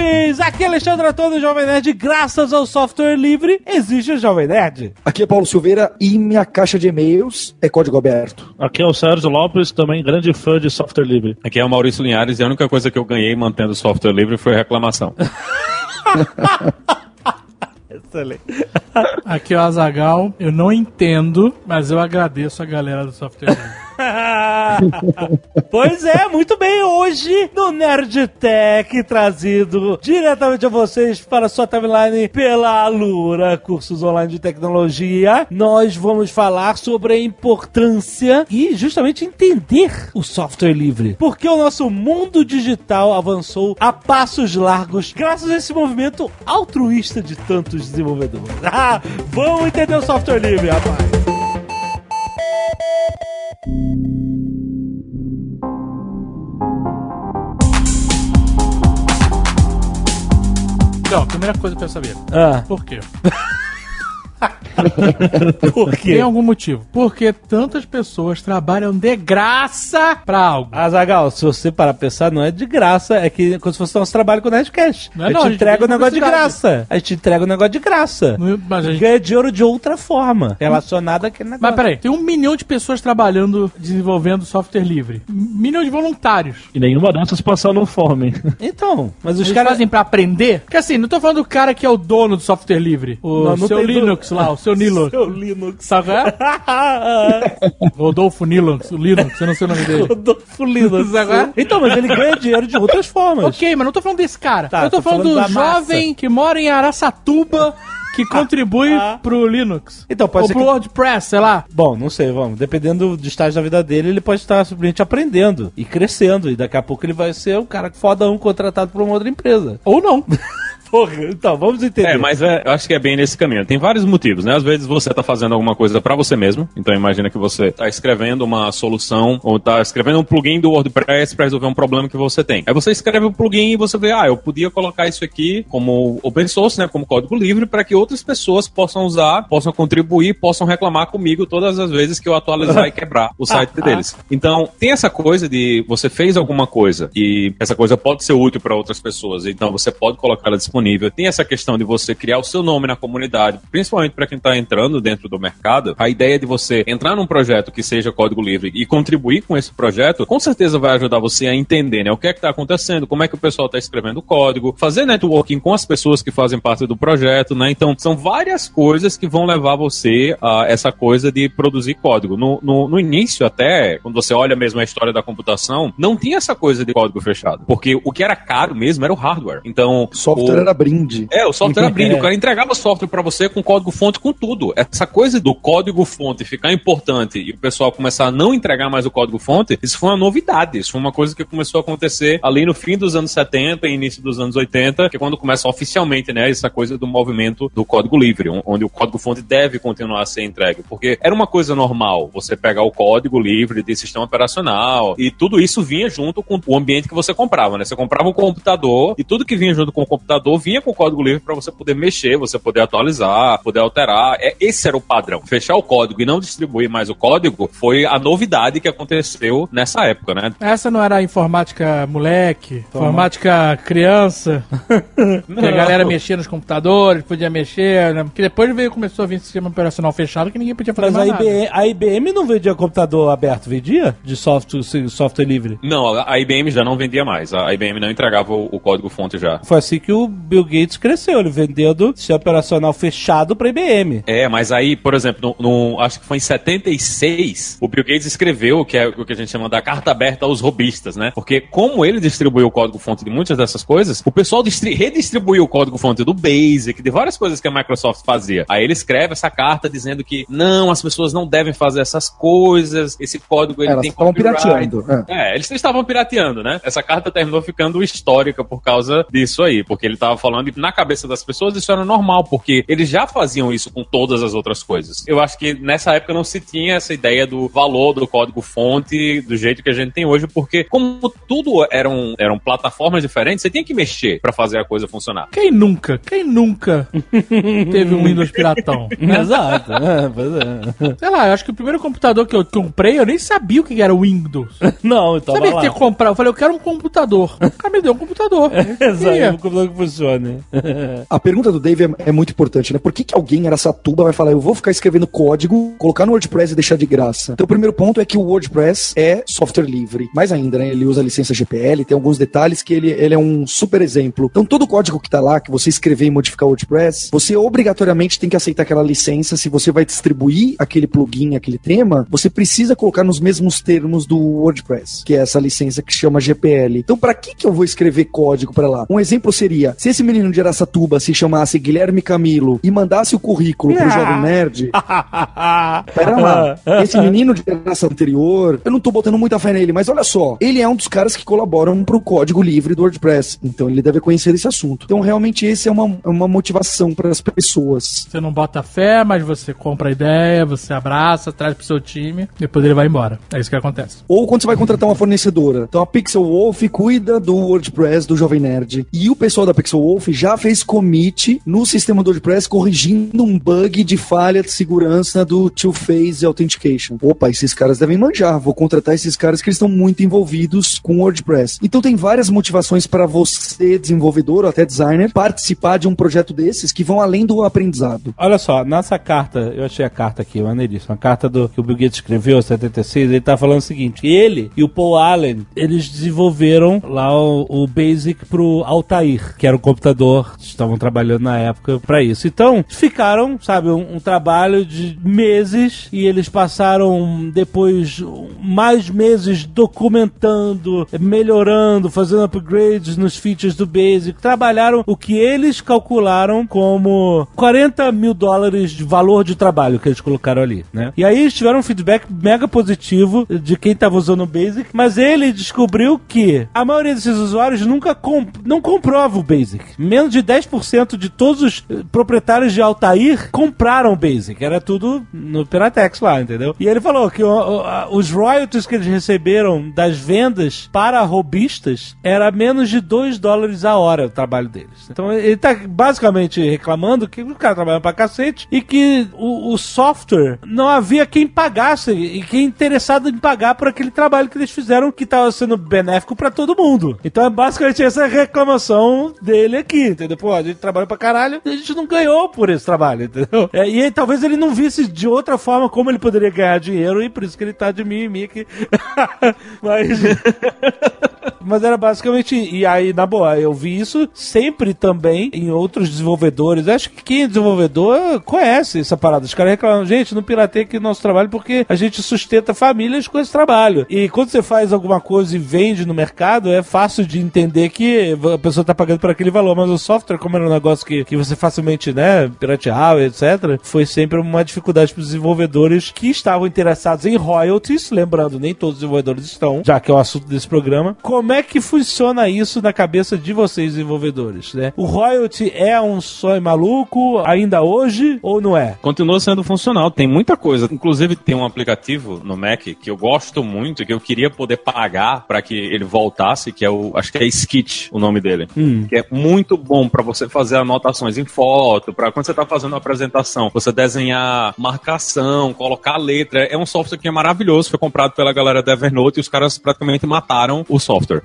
Nerds! Aqui é Alexandre Antônio, Jovem Nerd. Graças ao software livre, existe o Jovem Nerd. Aqui é Paulo Silveira e minha caixa de e-mails é código aberto. Aqui é o Sérgio Lopes, também grande fã de software livre. Aqui é o Maurício Linhares e a única coisa que eu ganhei mantendo o software livre foi reclamação. Excelente. Aqui é o Azagal. Eu não entendo, mas eu agradeço a galera do software livre. pois é, muito bem. Hoje, no Nerd Tech, trazido diretamente a vocês para a sua timeline pela Alura, cursos online de tecnologia, nós vamos falar sobre a importância e justamente entender o software livre. Porque o nosso mundo digital avançou a passos largos graças a esse movimento altruísta de tantos desenvolvedores. Ah, vamos entender o software livre, rapaz. Então, a primeira coisa que eu quero saber. Ah, Por quê? por quê? Tem algum motivo? Porque tantas pessoas trabalham de graça pra algo. Azagal, se você parar pra pensar, não é de graça, é que quando você nosso trabalho com o Nerdcast. Não é a gente não, a gente entrega o negócio de graça. A gente entrega o negócio de graça. Mas, a gente... Ganha dinheiro de outra forma, relacionada àquele negócio. mas peraí, tem um milhão de pessoas trabalhando, desenvolvendo software livre. Um milhão de voluntários. E nenhuma dessas passando fome. Então, mas os Eles caras... fazem pra aprender? Porque assim, não tô falando do cara que é o dono do software livre. O Não, não seu Linux lá, o seu Linux. Seu Linux. Sabe qual é? Rodolfo Linux, o Linux, eu não sei o nome dele. Rodolfo Linux. Sabe é? Então, mas ele ganha dinheiro de outras formas. Ok, mas não tô falando desse cara. Tá, eu tô, tô falando, falando do da massa. jovem que mora em Araçatuba que contribui Ah. pro Linux. Então, pode Ou ser pro que- WordPress, sei lá. Bom, não sei, vamos. Dependendo do estágio da vida dele, ele pode estar simplesmente aprendendo e crescendo. E daqui a pouco ele vai ser um cara fodão contratado por uma outra empresa. Ou não. Porra, então, vamos entender. É, mas é, eu acho que é bem nesse caminho. Tem vários motivos, né? Às vezes você tá fazendo alguma coisa pra você mesmo. Então imagina que você tá escrevendo uma solução ou tá escrevendo um plugin do WordPress pra resolver um problema que você tem. Aí você escreve o plugin e você vê, ah, eu podia colocar isso aqui como open source, né? Como código livre para que outras pessoas possam usar, possam contribuir, possam reclamar comigo todas as vezes que eu atualizar e quebrar o site deles. Então, tem essa coisa de você fez alguma coisa e essa coisa pode ser útil para outras pessoas, então você pode colocar ela disponível. Tem essa questão de você criar o seu nome na comunidade, principalmente para quem está entrando dentro do mercado. A ideia de você entrar num projeto que seja código livre e contribuir com esse projeto, com certeza vai ajudar você a entender né, o que é que está acontecendo, como é que o pessoal está escrevendo o código, fazer networking com as pessoas que fazem parte do projeto, né? Então, são várias coisas que vão levar você a essa coisa de produzir código. No, no, no início, até, quando você olha mesmo a história da computação, não tinha essa coisa de código fechado. Porque o que era caro mesmo era o hardware. Então, Software o- era brinde. é, o software abrindo, o cara entregava software pra você com código-fonte, com tudo. Essa coisa do código-fonte ficar importante e o pessoal começar a não entregar mais o código-fonte, isso foi uma novidade. Isso foi uma coisa que começou a acontecer ali no fim dos anos 70 e início dos anos 80, que é quando começa oficialmente, né, essa coisa do movimento do código livre, on- onde o código-fonte deve continuar a ser entregue. Porque era uma coisa normal você pegar o código livre de sistema operacional e tudo isso vinha junto com o ambiente que você comprava, né? Você comprava um computador e tudo que vinha junto com o computador vinha com o código livre para você poder mexer, você poder atualizar, poder alterar. É, esse era o padrão. Fechar o código e não distribuir mais o código foi a novidade que aconteceu nessa época, né? Essa não era a informática moleque, informática criança, que a galera mexia nos computadores, podia mexer, né? Porque depois veio, começou a vir sistema operacional fechado que ninguém podia fazer Mas a. IBM, a IBM não vendia computador aberto, vendia? De software, software livre. Não, a IBM já não vendia mais. A IBM não entregava o, o código-fonte já. Foi assim que o Bill Gates cresceu, ele vendendo sistema operacional fechado pra IBM. É, mas aí, por exemplo, no, no- acho que foi em 76, o Bill Gates escreveu o que é o que a gente chama da carta aberta aos robistas, né? Porque como ele distribuiu o código-fonte de muitas dessas coisas, o pessoal distri- redistribuiu o código-fonte do Basic, de várias coisas que a Microsoft fazia. Aí ele escreve essa carta dizendo que não, as pessoas não devem fazer essas coisas, esse código ele Elas tem estavam pirateando. É. É, eles estavam pirateando, né? Essa carta terminou ficando histórica por causa disso aí, porque ele tava falando, e na cabeça das pessoas isso era normal, porque eles já faziam isso com todas as outras coisas. Eu acho que nessa época não se tinha essa ideia do valor do código-fonte do jeito que a gente tem hoje, porque como tudo eram, eram plataformas diferentes, você tinha que mexer para fazer a coisa funcionar. Quem nunca? Quem nunca teve um Windows piratão? né? Exato. É, pois é. Sei lá, eu acho que o primeiro computador que eu comprei, eu nem sabia o que era Windows. Não, então sabia vai que lá. ter que comprar. Eu falei, eu quero um computador. O cara me deu um computador. Exato, um computador que funcione. A pergunta do Dave é, é muito importante, né? Por que, que alguém em Aracatuba vai falar, eu vou ficar escrevendo código, colocar no WordPress e deixar de graça? Então, o primeiro ponto é que o WordPress é software livre. Mais ainda, né? Ele usa a licença GPL, tem alguns detalhes que ele, ele é um super exemplo. Então, todo código que tá lá, que você escrever e modificar o WordPress, você obrigatoriamente tem que aceitar aquela licença. Se você vai distribuir aquele plugin, aquele tema, você precisa colocar nos mesmos termos do WordPress, que é essa licença que chama GPL. Então, para que que eu vou escrever código para lá? Um exemplo seria, se esse menino de Aracatuba se chamasse Guilherme Camilo e mandasse o currículo pro Jovem Nerd, Pera lá. Esse menino de raça anterior, eu não tô botando muita fé nele, mas olha só, ele é um dos caras que colaboram pro código livre do WordPress. Então ele deve conhecer esse assunto. Então realmente esse é uma, uma motivação para as pessoas. Você não bota fé, mas você compra a ideia, você abraça, traz pro seu time, depois ele vai embora. É isso que acontece. Ou quando você vai contratar uma fornecedora. Então a Pixel Wolf cuida do WordPress do Jovem Nerd. E o pessoal da Pixel Wolf já fez commit no sistema do WordPress corrigindo um bug de falha de segurança do Two-Phase Authentication. Opa, esses caras devem manjar. Vou contratar esses caras que eles estão muito envolvidos com o WordPress. Então tem várias motivações para você, desenvolvedor ou até designer, participar de um projeto desses que vão além do aprendizado. Olha só, nessa carta, eu achei a carta aqui, maneiríssima. A carta do, que o Bill Gates escreveu, 76, ele tá falando o seguinte: ele e o Paul Allen, eles desenvolveram lá o, o Basic pro Altair, que era um computador, estavam trabalhando na época pra isso. Então, ficaram, sabe, um, um trabalho de meses e eles passaram depois mais meses documentando, melhorando, fazendo upgrades nos features do Basic. Trabalharam o que eles calcularam como 40 mil dólares de valor de trabalho que eles colocaram ali, né? E aí eles tiveram um feedback mega positivo de quem estava usando o Basic, mas ele descobriu que a maioria desses usuários nunca comp não comprova o Basic. Menos de 10% de todos os eh, proprietários de Altair compraram o Basic. Era tudo no Piratex lá, entendeu? E ele falou que o- o- os royalties que eles receberam das vendas para robistas era menos de 2 dólares a hora o trabalho deles. Então ele tá basicamente reclamando que o cara trabalha pra cacete e que o, o software não havia quem pagasse e quem interessado em pagar por aquele trabalho que eles fizeram que estava sendo benéfico pra todo mundo. Então é basicamente essa reclamação dele aqui, entendeu? Pô, a gente trabalha pra caralho e a gente não ganhou por esse trabalho, entendeu? É, e aí, talvez ele não visse de outra forma como ele poderia ganhar dinheiro e por isso que ele tá de mimimi aqui. Mas. Mas era basicamente. E aí, na boa, eu vi isso sempre também em outros desenvolvedores. Acho que quem é desenvolvedor conhece essa parada. Os caras reclamam, gente, não piratei aqui nosso trabalho porque a gente sustenta famílias com esse trabalho. E quando você faz alguma coisa e vende no mercado, é fácil de entender que a pessoa tá pagando por aquele valor. Mas o software, como era um negócio que, que você facilmente, né, pirateava, etc., foi sempre uma dificuldade para os desenvolvedores que estavam interessados em royalties. Lembrando, nem todos os desenvolvedores estão, já que é o assunto desse programa. Como é que funciona isso na cabeça de vocês, desenvolvedores, né? O royalty é um sonho maluco ainda hoje ou não é? Continua sendo funcional, tem muita coisa. Inclusive, tem um aplicativo no Mac que eu gosto muito, que eu queria poder pagar para que ele voltasse, que é o. Acho que é Skit o nome dele. Que é muito bom para você fazer anotações em foto, para quando você tá fazendo uma apresentação, você desenhar marcação, colocar letra. É um software que é maravilhoso, foi comprado pela galera da Evernote e os caras praticamente mataram o software.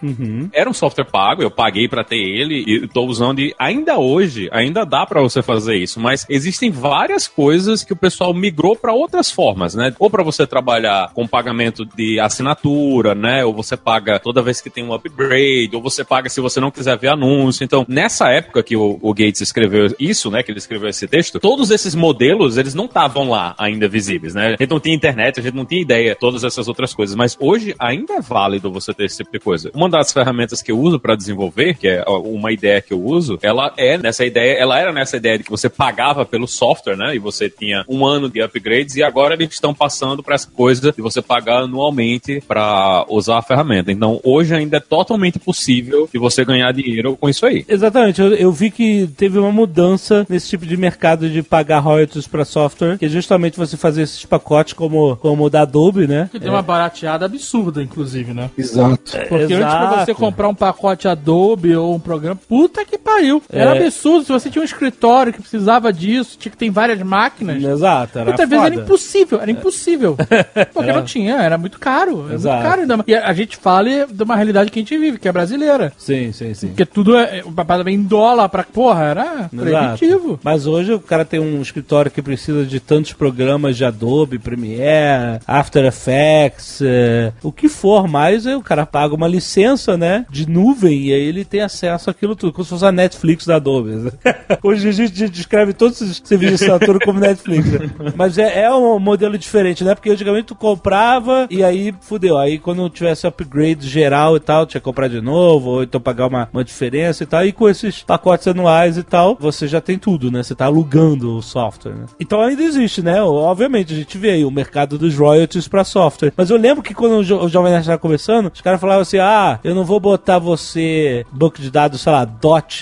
Era um software pago, eu paguei para ter ele e tô usando e ainda hoje, ainda dá para você fazer isso, mas existem várias coisas que o pessoal migrou para outras formas, né? Ou para você trabalhar com pagamento de assinatura, né? Ou você paga toda vez que tem um upgrade, ou você paga se você não quiser ver anúncio. Então, nessa época que o, o Gates escreveu isso, né, que ele escreveu esse texto, todos esses modelos, eles não estavam lá ainda visíveis, né? A gente não tinha internet, a gente não tinha ideia, todas essas outras coisas, mas hoje ainda é válido você ter esse tipo de coisa. coisa. Uma das ferramentas que eu uso para desenvolver, que é uma ideia que eu uso, ela é nessa ideia, ela era nessa ideia de que você pagava pelo software, né? E você tinha um ano de upgrades e agora eles estão passando para essa coisa de você pagar anualmente para usar a ferramenta. Então, hoje ainda é totalmente possível de você ganhar dinheiro com isso aí. Exatamente, eu, eu vi que teve uma mudança nesse tipo de mercado de pagar royalties para software, que é justamente você fazer esses pacotes como, como o da Adobe, né? Que tem uma barateada absurda, inclusive, né? Exato. Porque antes pra você comprar um pacote Adobe ou um programa, puta que pariu. Era É. absurdo. Se você tinha um escritório que precisava disso, tinha que ter várias máquinas. Exato, era Muitas vezes era impossível, era impossível. Porque não tinha, era muito caro. Era Exato. muito caro ainda. E a gente fala de uma realidade que a gente vive, que é brasileira. Sim, sim, sim. Porque tudo é. O papai vem em dólar pra. Porra, era Exato. proibitivo. Mas hoje o cara tem um escritório que precisa de tantos programas de Adobe, Premiere, After Effects, é, o que for mais, o cara paga uma licença, né, de nuvem e aí ele tem acesso àquilo tudo, como se fosse a Netflix da Adobe. hoje a gente descreve todos esses serviços de assinatura como Netflix. né? Mas é, é um modelo diferente, né, porque antigamente tu comprava e aí fudeu. Aí quando tivesse upgrade geral e tal, tinha que comprar de novo, ou então pagar uma, uma diferença e tal. E com esses pacotes anuais e tal, você já tem tudo, né? Você tá alugando o software, né? Então ainda existe, né? Obviamente, a gente vê aí o mercado dos royalties pra software. Mas eu lembro que quando o, jo o Jovem Nerd estava conversando, os caras falavam assim: ah, eu não vou botar você banco de dados, sei lá,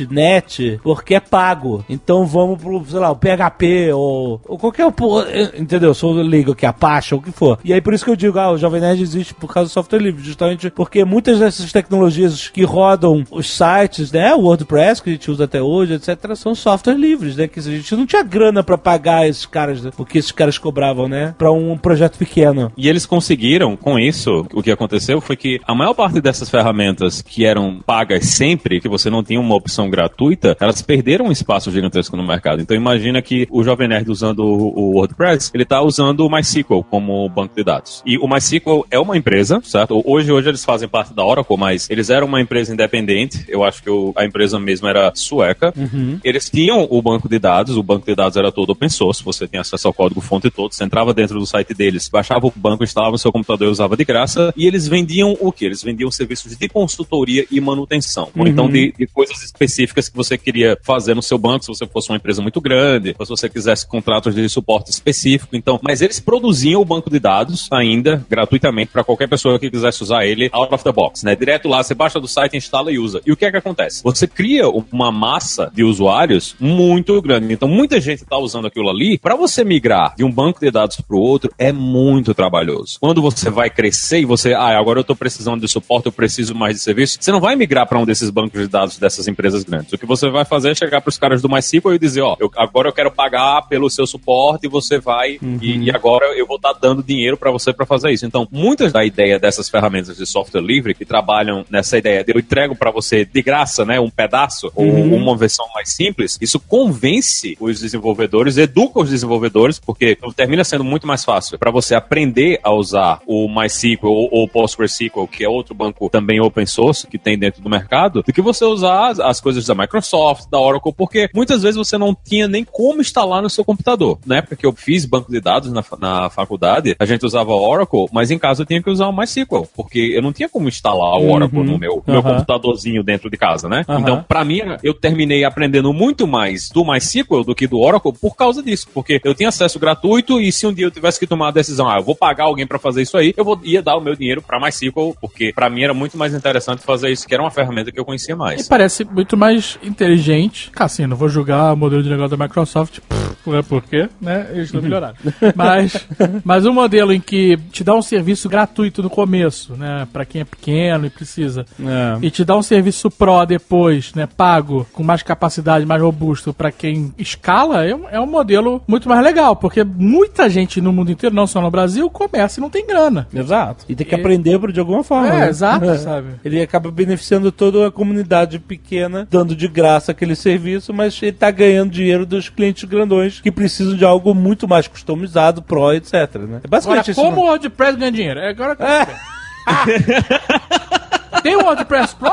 .net, porque é pago. Então vamos pro, sei lá, o PHP ou, ou qualquer. Entendeu? Se eu ligo aqui, Apache ou o que for. E aí por isso que eu digo, ah, o Jovem Nerd existe por causa do software livre, justamente porque muitas dessas tecnologias que rodam os sites, né, o WordPress que a gente usa até hoje, etc, são software livres, né, que a gente não tinha grana pra pagar esses caras, né, o que esses caras cobravam, né, pra um projeto pequeno. E eles conseguiram, com isso, o que aconteceu foi que a maior parte dessas ferramentas que eram pagas sempre, que você não tinha uma opção gratuita, elas perderam um espaço gigantesco no mercado. Então imagina que o Jovem Nerd usando o WordPress, ele está usando o MySQL como banco de dados. E o MySQL é uma empresa, certo? Hoje, hoje eles fazem parte da Oracle, mas eles eram uma empresa independente. Eu acho que o- a empresa mesmo era sueca. Eles tinham o banco de dados, o banco de dados era todo open source, você tem acesso ao código fonte todo, você entrava dentro do site deles, baixava o banco, instalava no seu computador e usava de graça, e eles vendiam o que? Eles vendiam serviços de consultoria e manutenção, ou então de, de coisas específicas que você queria fazer no seu banco, se você fosse uma empresa muito grande, ou se você quisesse contratos de suporte específico, então, mas eles produziam o banco de dados ainda gratuitamente para qualquer pessoa que quisesse usar ele out of the box, né? Direto lá, você baixa do site, instala e usa. E o que é que acontece? Você cria uma massa de usuários muito grande. Então, muita gente está usando aquilo ali. Para você migrar de um banco de dados para o outro, é muito trabalhoso. Quando você vai crescer e você, ah, agora eu estou precisando de suporte, eu preciso mais de serviço, você não vai migrar para um desses bancos de dados dessas empresas grandes. O que você vai fazer é chegar para os caras do MySQL e dizer, ó, eu- agora eu quero pagar pelo seu suporte e você vai e, e agora eu vou estar dando dinheiro para você para fazer isso. Então, muitas da ideia dessas ferramentas de software livre que trabalham nessa ideia de eu entrego para você de graça, né, um pedaço ou uma versão mais simples, isso convence os desenvolvedores, educa os desenvolvedores, porque termina sendo muito mais fácil para você aprender a usar o MySQL ou, ou o PostgreSQL, que é outro banco também open source que tem dentro do mercado, do que você usar as, as coisas da Microsoft, da Oracle, porque muitas vezes você não tinha nem como instalar no seu computador. Na época que eu fiz banco de dados na, na faculdade, a gente usava Oracle, mas em casa eu tinha que usar o MySQL, porque eu não tinha como instalar o Oracle no meu, no meu computadorzinho dentro de casa, né? Aham. Então, Pra mim, eu terminei aprendendo muito mais do MySQL do que do Oracle por causa disso, porque eu tinha acesso gratuito e se um dia eu tivesse que tomar a decisão, ah, eu vou pagar alguém pra fazer isso aí, eu vou, ia dar o meu dinheiro pra MySQL, porque pra mim era muito mais interessante fazer isso, que era uma ferramenta que eu conhecia E mais. parece muito mais inteligente. Assim, não vou julgar o modelo de negócio da Microsoft, pff, não é porque, né? Eles não melhoraram. mas, mas um modelo em que te dá um serviço gratuito no começo, né? Pra quem é pequeno e precisa. É. E te dá um serviço pro depois, né? Pago, com mais capacidade, mais robusto pra quem escala, é um, é um modelo muito mais legal. Porque muita gente no mundo inteiro, não só no Brasil, começa e não tem grana. Exato. E tem que E- aprender de alguma forma. É, né? exato, sabe? Ele acaba beneficiando toda a comunidade pequena, dando de graça aquele serviço, mas ele tá ganhando dinheiro dos clientes grandões que precisam de algo muito mais customizado, pro, etc. Né? É Agora, basicamente isso. como o WordPress ganha dinheiro? É agora que eu É. Tem o WordPress Pro?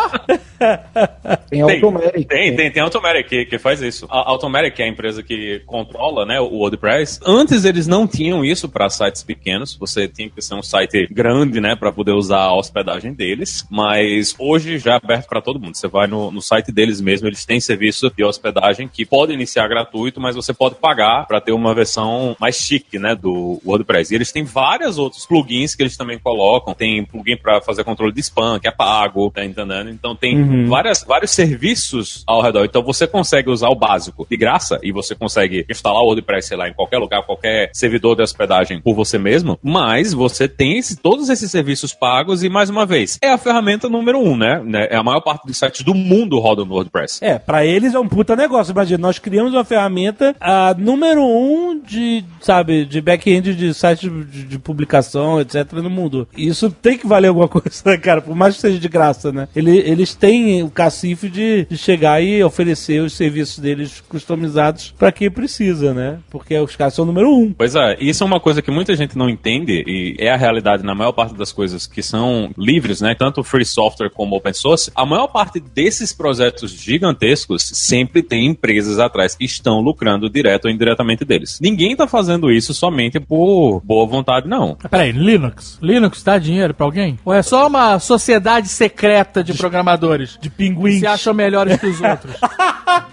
Tem Automatic. Tem, tem, tem Automatic que, que faz isso. A Automatic, que é a empresa que controla né, o WordPress, antes eles não tinham isso para sites pequenos. Você tinha que ser um site grande, né, para poder usar a hospedagem deles. Mas hoje já é aberto para todo mundo. Você vai no, no site deles mesmo, eles têm serviço de hospedagem que pode iniciar gratuito, mas você pode pagar para ter uma versão mais chique, né, do WordPress. E eles têm vários outros plugins que eles também colocam. Tem plugin para fazer controle de spam, que é pago, tá entendendo? Então tem Uhum. Várias, vários serviços ao redor. Então você consegue usar o básico de graça e você consegue instalar o WordPress, sei lá, em qualquer lugar, qualquer servidor de hospedagem por você mesmo, mas você tem esse- todos esses serviços pagos e, mais uma vez, é a ferramenta número um, né? Né? É a maior parte dos sites do mundo rodam no WordPress. É, pra eles é um puta negócio. Imagina, nós criamos uma ferramenta a número um de, sabe, de back-end de site de, de publicação, etc. no mundo. Isso tem que valer alguma coisa, né, cara? Por mais que seja de graça, né? Ele- eles têm o cacife de, de chegar e oferecer os serviços deles customizados pra quem precisa, né? Porque os caras são o número um. Pois é, isso é uma coisa que muita gente não entende e é a realidade na maior parte das coisas que são livres, né? Tanto free software como open source. A maior parte desses projetos gigantescos sempre tem empresas atrás que estão lucrando direto ou indiretamente deles. Ninguém tá fazendo isso somente por boa vontade, não. Mas Peraí, Linux? Linux dá dinheiro pra alguém? Ou é só uma sociedade secreta de programadores? De pinguins. se acham melhores que os outros?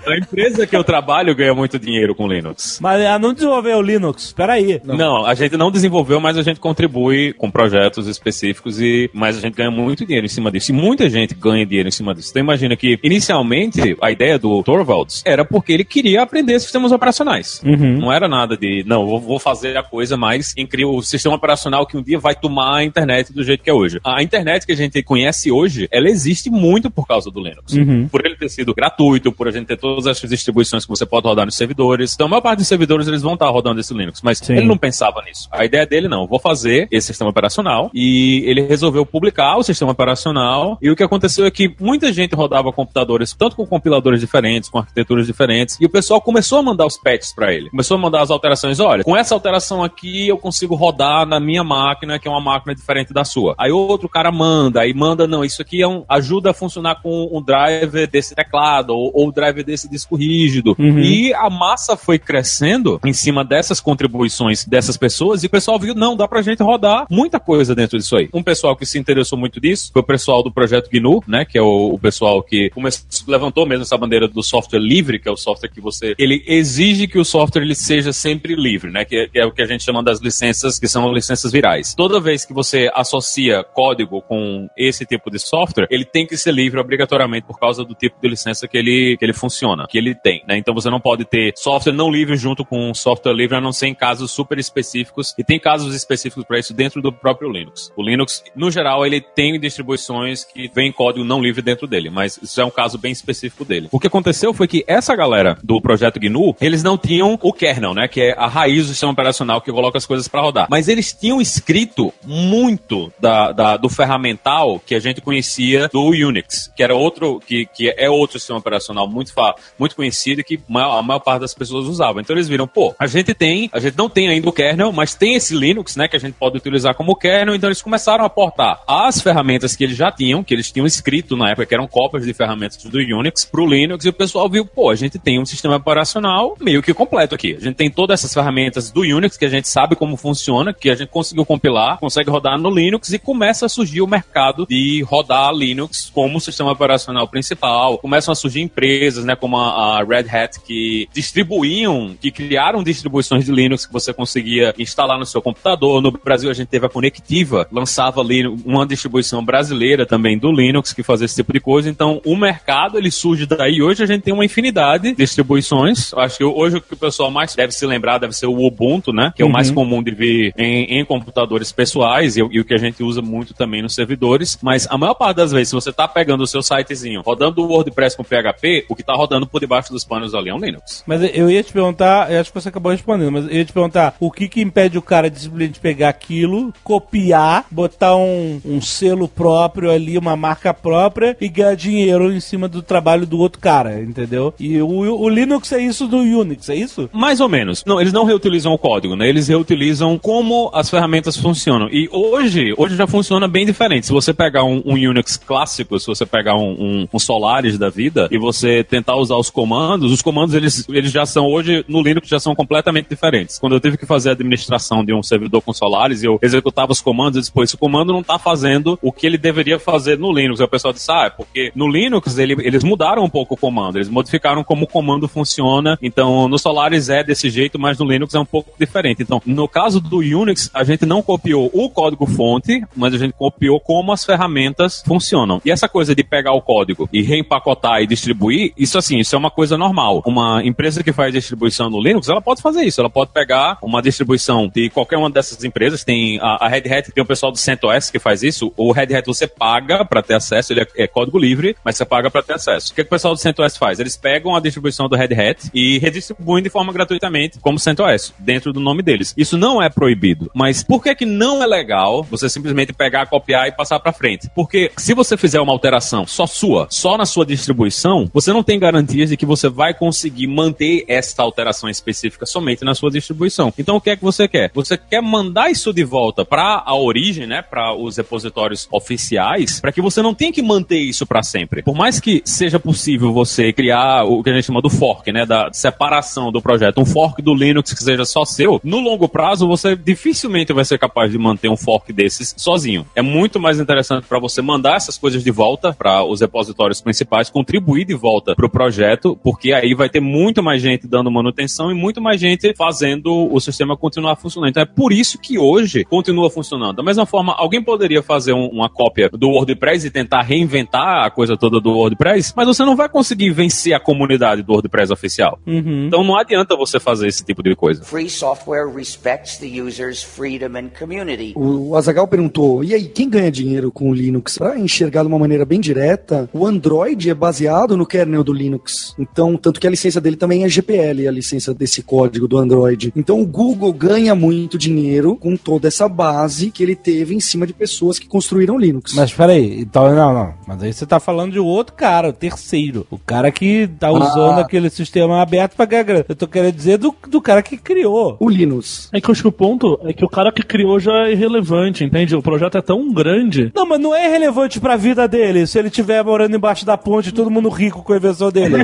A empresa que eu trabalho ganha muito dinheiro com Linux. Mas ela não desenvolveu o Linux. Peraí. Não. a gente não desenvolveu, mas a gente contribui com projetos específicos e mas a gente ganha muito dinheiro em cima disso. E muita gente ganha dinheiro em cima disso. Então imagina que inicialmente a ideia do Torvalds era porque ele queria aprender sistemas operacionais. Não era nada de, não, vou, vou fazer a coisa mais incrível, o sistema operacional que um dia vai tomar a internet do jeito que é hoje. A internet que a gente conhece hoje, ela existe muito por causa do Linux. Por ele ter sido gratuito, por a gente ter todas essas distribuições que você pode rodar nos servidores. Então a maior parte dos servidores eles vão estar rodando esse Linux, mas Sim. ele não pensava nisso. A ideia dele não, vou fazer esse sistema operacional e ele resolveu publicar o sistema operacional e o que aconteceu é que muita gente rodava computadores tanto com compiladores diferentes, com arquiteturas diferentes e o pessoal começou a mandar os patches para ele. Começou a mandar as alterações, olha, com essa alteração aqui eu consigo rodar na minha máquina, que é uma máquina diferente da sua. Aí outro cara manda, aí manda, não, isso aqui é um, ajuda a funcionar com um driver desse teclado ou, ou o driver desse disco rígido. E a massa foi crescendo em cima dessas contribuições dessas pessoas e o pessoal viu, não, dá pra gente rodar muita coisa dentro disso aí. Um pessoal que se interessou muito disso foi o pessoal do projeto GNU, né, que é o, o pessoal que começou, levantou mesmo essa bandeira do software livre, que é o software que você, ele exige que o software ele seja sempre livre, né, que que é o que a gente chama das licenças, que são licenças virais. Toda vez que você associa código com esse tipo de software, ele tem que ser livre obrigatoriamente por causa do tipo de licença que ele, que ele funciona, que ele tem, né? Então você não pode ter software não livre junto com software livre, a não ser em casos super específicos, e tem casos específicos para isso dentro do próprio Linux. O Linux, no geral, ele tem distribuições que vem código não livre dentro dele, mas isso é um caso bem específico dele. O que aconteceu foi que essa galera do projeto GNU, eles não tinham o kernel, né? Que é a raiz do sistema operacional que coloca as coisas para rodar. Mas eles tinham escrito muito da, da- do ferramental que a gente conhecia do Unix, que era outro, que, que é outro sistema operacional muito, muito conhecido e que a maior parte das pessoas usava. Então eles viram, pô, a gente tem, a gente não tem ainda o kernel, mas tem esse Linux, né, que a gente pode utilizar como kernel, então eles começaram a portar as ferramentas que eles já tinham, que eles tinham escrito na época, que eram cópias de ferramentas do Unix, pro Linux, e o pessoal viu, pô, a gente tem um sistema operacional meio que completo aqui. A gente tem todas essas ferramentas do Unix, que a gente sabe como funciona, que a gente conseguiu compilar, consegue rodar no Linux, e começa a surgir o mercado de rodar Linux como sistema operacional principal. Começam a surgir empresas, né, como a, a Red Hat, que distribuíam, que criaram distribuições de Linux que você conseguia instalar no seu computador. No Brasil a gente teve a Conectiva, lançava ali uma distribuição brasileira também do Linux que fazia esse tipo de coisa. Então o mercado ele surge daí. Hoje a gente tem uma infinidade de distribuições. Acho que hoje o que o pessoal mais deve se lembrar deve ser o Ubuntu, né? Que é o mais comum de ver em, em computadores pessoais e, e o que a gente usa muito também nos servidores. Mas a maior parte das vezes, se você tá pegando seu sitezinho, rodando o WordPress com PHP, o que tá rodando por debaixo dos panos ali é um Linux. Mas eu ia te perguntar, eu acho que você acabou respondendo, mas eu ia te perguntar o que que impede o cara de simplesmente pegar aquilo, copiar, botar um, um selo próprio ali, uma marca própria e ganhar dinheiro em cima do trabalho do outro cara, entendeu? E o, o Linux é isso do Unix, é isso? Mais ou menos. Não, eles não reutilizam o código, né? Eles reutilizam como as ferramentas funcionam. E hoje, hoje já funciona bem diferente. Se você pegar um, um Unix clássico, se você pegar pegar um, um, um Solaris da vida e você tentar usar os comandos, os comandos eles, eles já são hoje no Linux já são completamente diferentes. Quando eu tive que fazer a administração de um servidor com Solaris e eu executava os comandos, disse, pô, esse comando não está fazendo o que ele deveria fazer no Linux. Aí o pessoal disse, ah, é porque no Linux ele, eles mudaram um pouco o comando, eles modificaram como o comando funciona. Então, no Solaris é desse jeito, mas no Linux é um pouco diferente. Então, no caso do Unix, a gente não copiou o código-fonte, mas a gente copiou como as ferramentas funcionam. E essa coisa de pegar o código e reempacotar e distribuir, isso assim, isso é uma coisa normal. Uma empresa que faz distribuição no Linux, ela pode fazer isso. Ela pode pegar uma distribuição de qualquer uma dessas empresas. Tem a, a Red Hat, tem o pessoal do CentOS que faz isso. O Red Hat você paga para ter acesso, ele é, é, código livre, mas você paga para ter acesso. O que, que o pessoal do CentOS faz? Eles pegam a distribuição do Red Hat e redistribuem de forma gratuitamente como CentOS, dentro do nome deles. Isso não é proibido. Mas por que que não é legal você simplesmente pegar, copiar e passar para frente? Porque se você fizer uma alteração só sua, só na sua distribuição, você não tem garantias de que você vai conseguir manter essa alteração específica somente na sua distribuição. Então o que é que você quer? Você quer mandar isso de volta para a origem, né, para os repositórios oficiais, para que você não tenha que manter isso para sempre. Por mais que seja possível você criar o que a gente chama do fork, né, da separação do projeto, um fork do Linux que seja só seu, no longo prazo você dificilmente vai ser capaz de manter um fork desses sozinho. É muito mais interessante para você mandar essas coisas de volta para os repositórios principais, contribuir de volta para o projeto, porque aí vai ter muito mais gente dando manutenção e muito mais gente fazendo o sistema continuar funcionando. Então é por isso que hoje continua funcionando. Da mesma forma, alguém poderia fazer um, uma cópia do WordPress e tentar reinventar a coisa toda do WordPress, mas você não vai conseguir vencer a comunidade do WordPress oficial. Uhum. Então não adianta você fazer esse tipo de coisa. Free software respects the user's freedom and community. O Azagal perguntou: e aí, quem ganha dinheiro com o Linux? Para enxergar de uma maneira bem direta, o Android é baseado no kernel do Linux. Então, tanto que a licença dele também é GPL, a licença desse código do Android. Então, o Google ganha muito dinheiro com toda essa base que ele teve em cima de pessoas que construíram Linux. Mas peraí, então não, não. Mas aí você tá falando de outro cara, o terceiro. O cara que tá usando Ah. aquele sistema aberto pra ganhar grana. Eu tô querendo dizer do, do cara que criou. o Linux. É que eu acho que o ponto é que o cara que criou já é irrelevante, entende? O projeto é tão grande. Não, mas não é relevante pra vida dele se ele estiver morando embaixo da ponte e todo mundo rico com a invenção dele.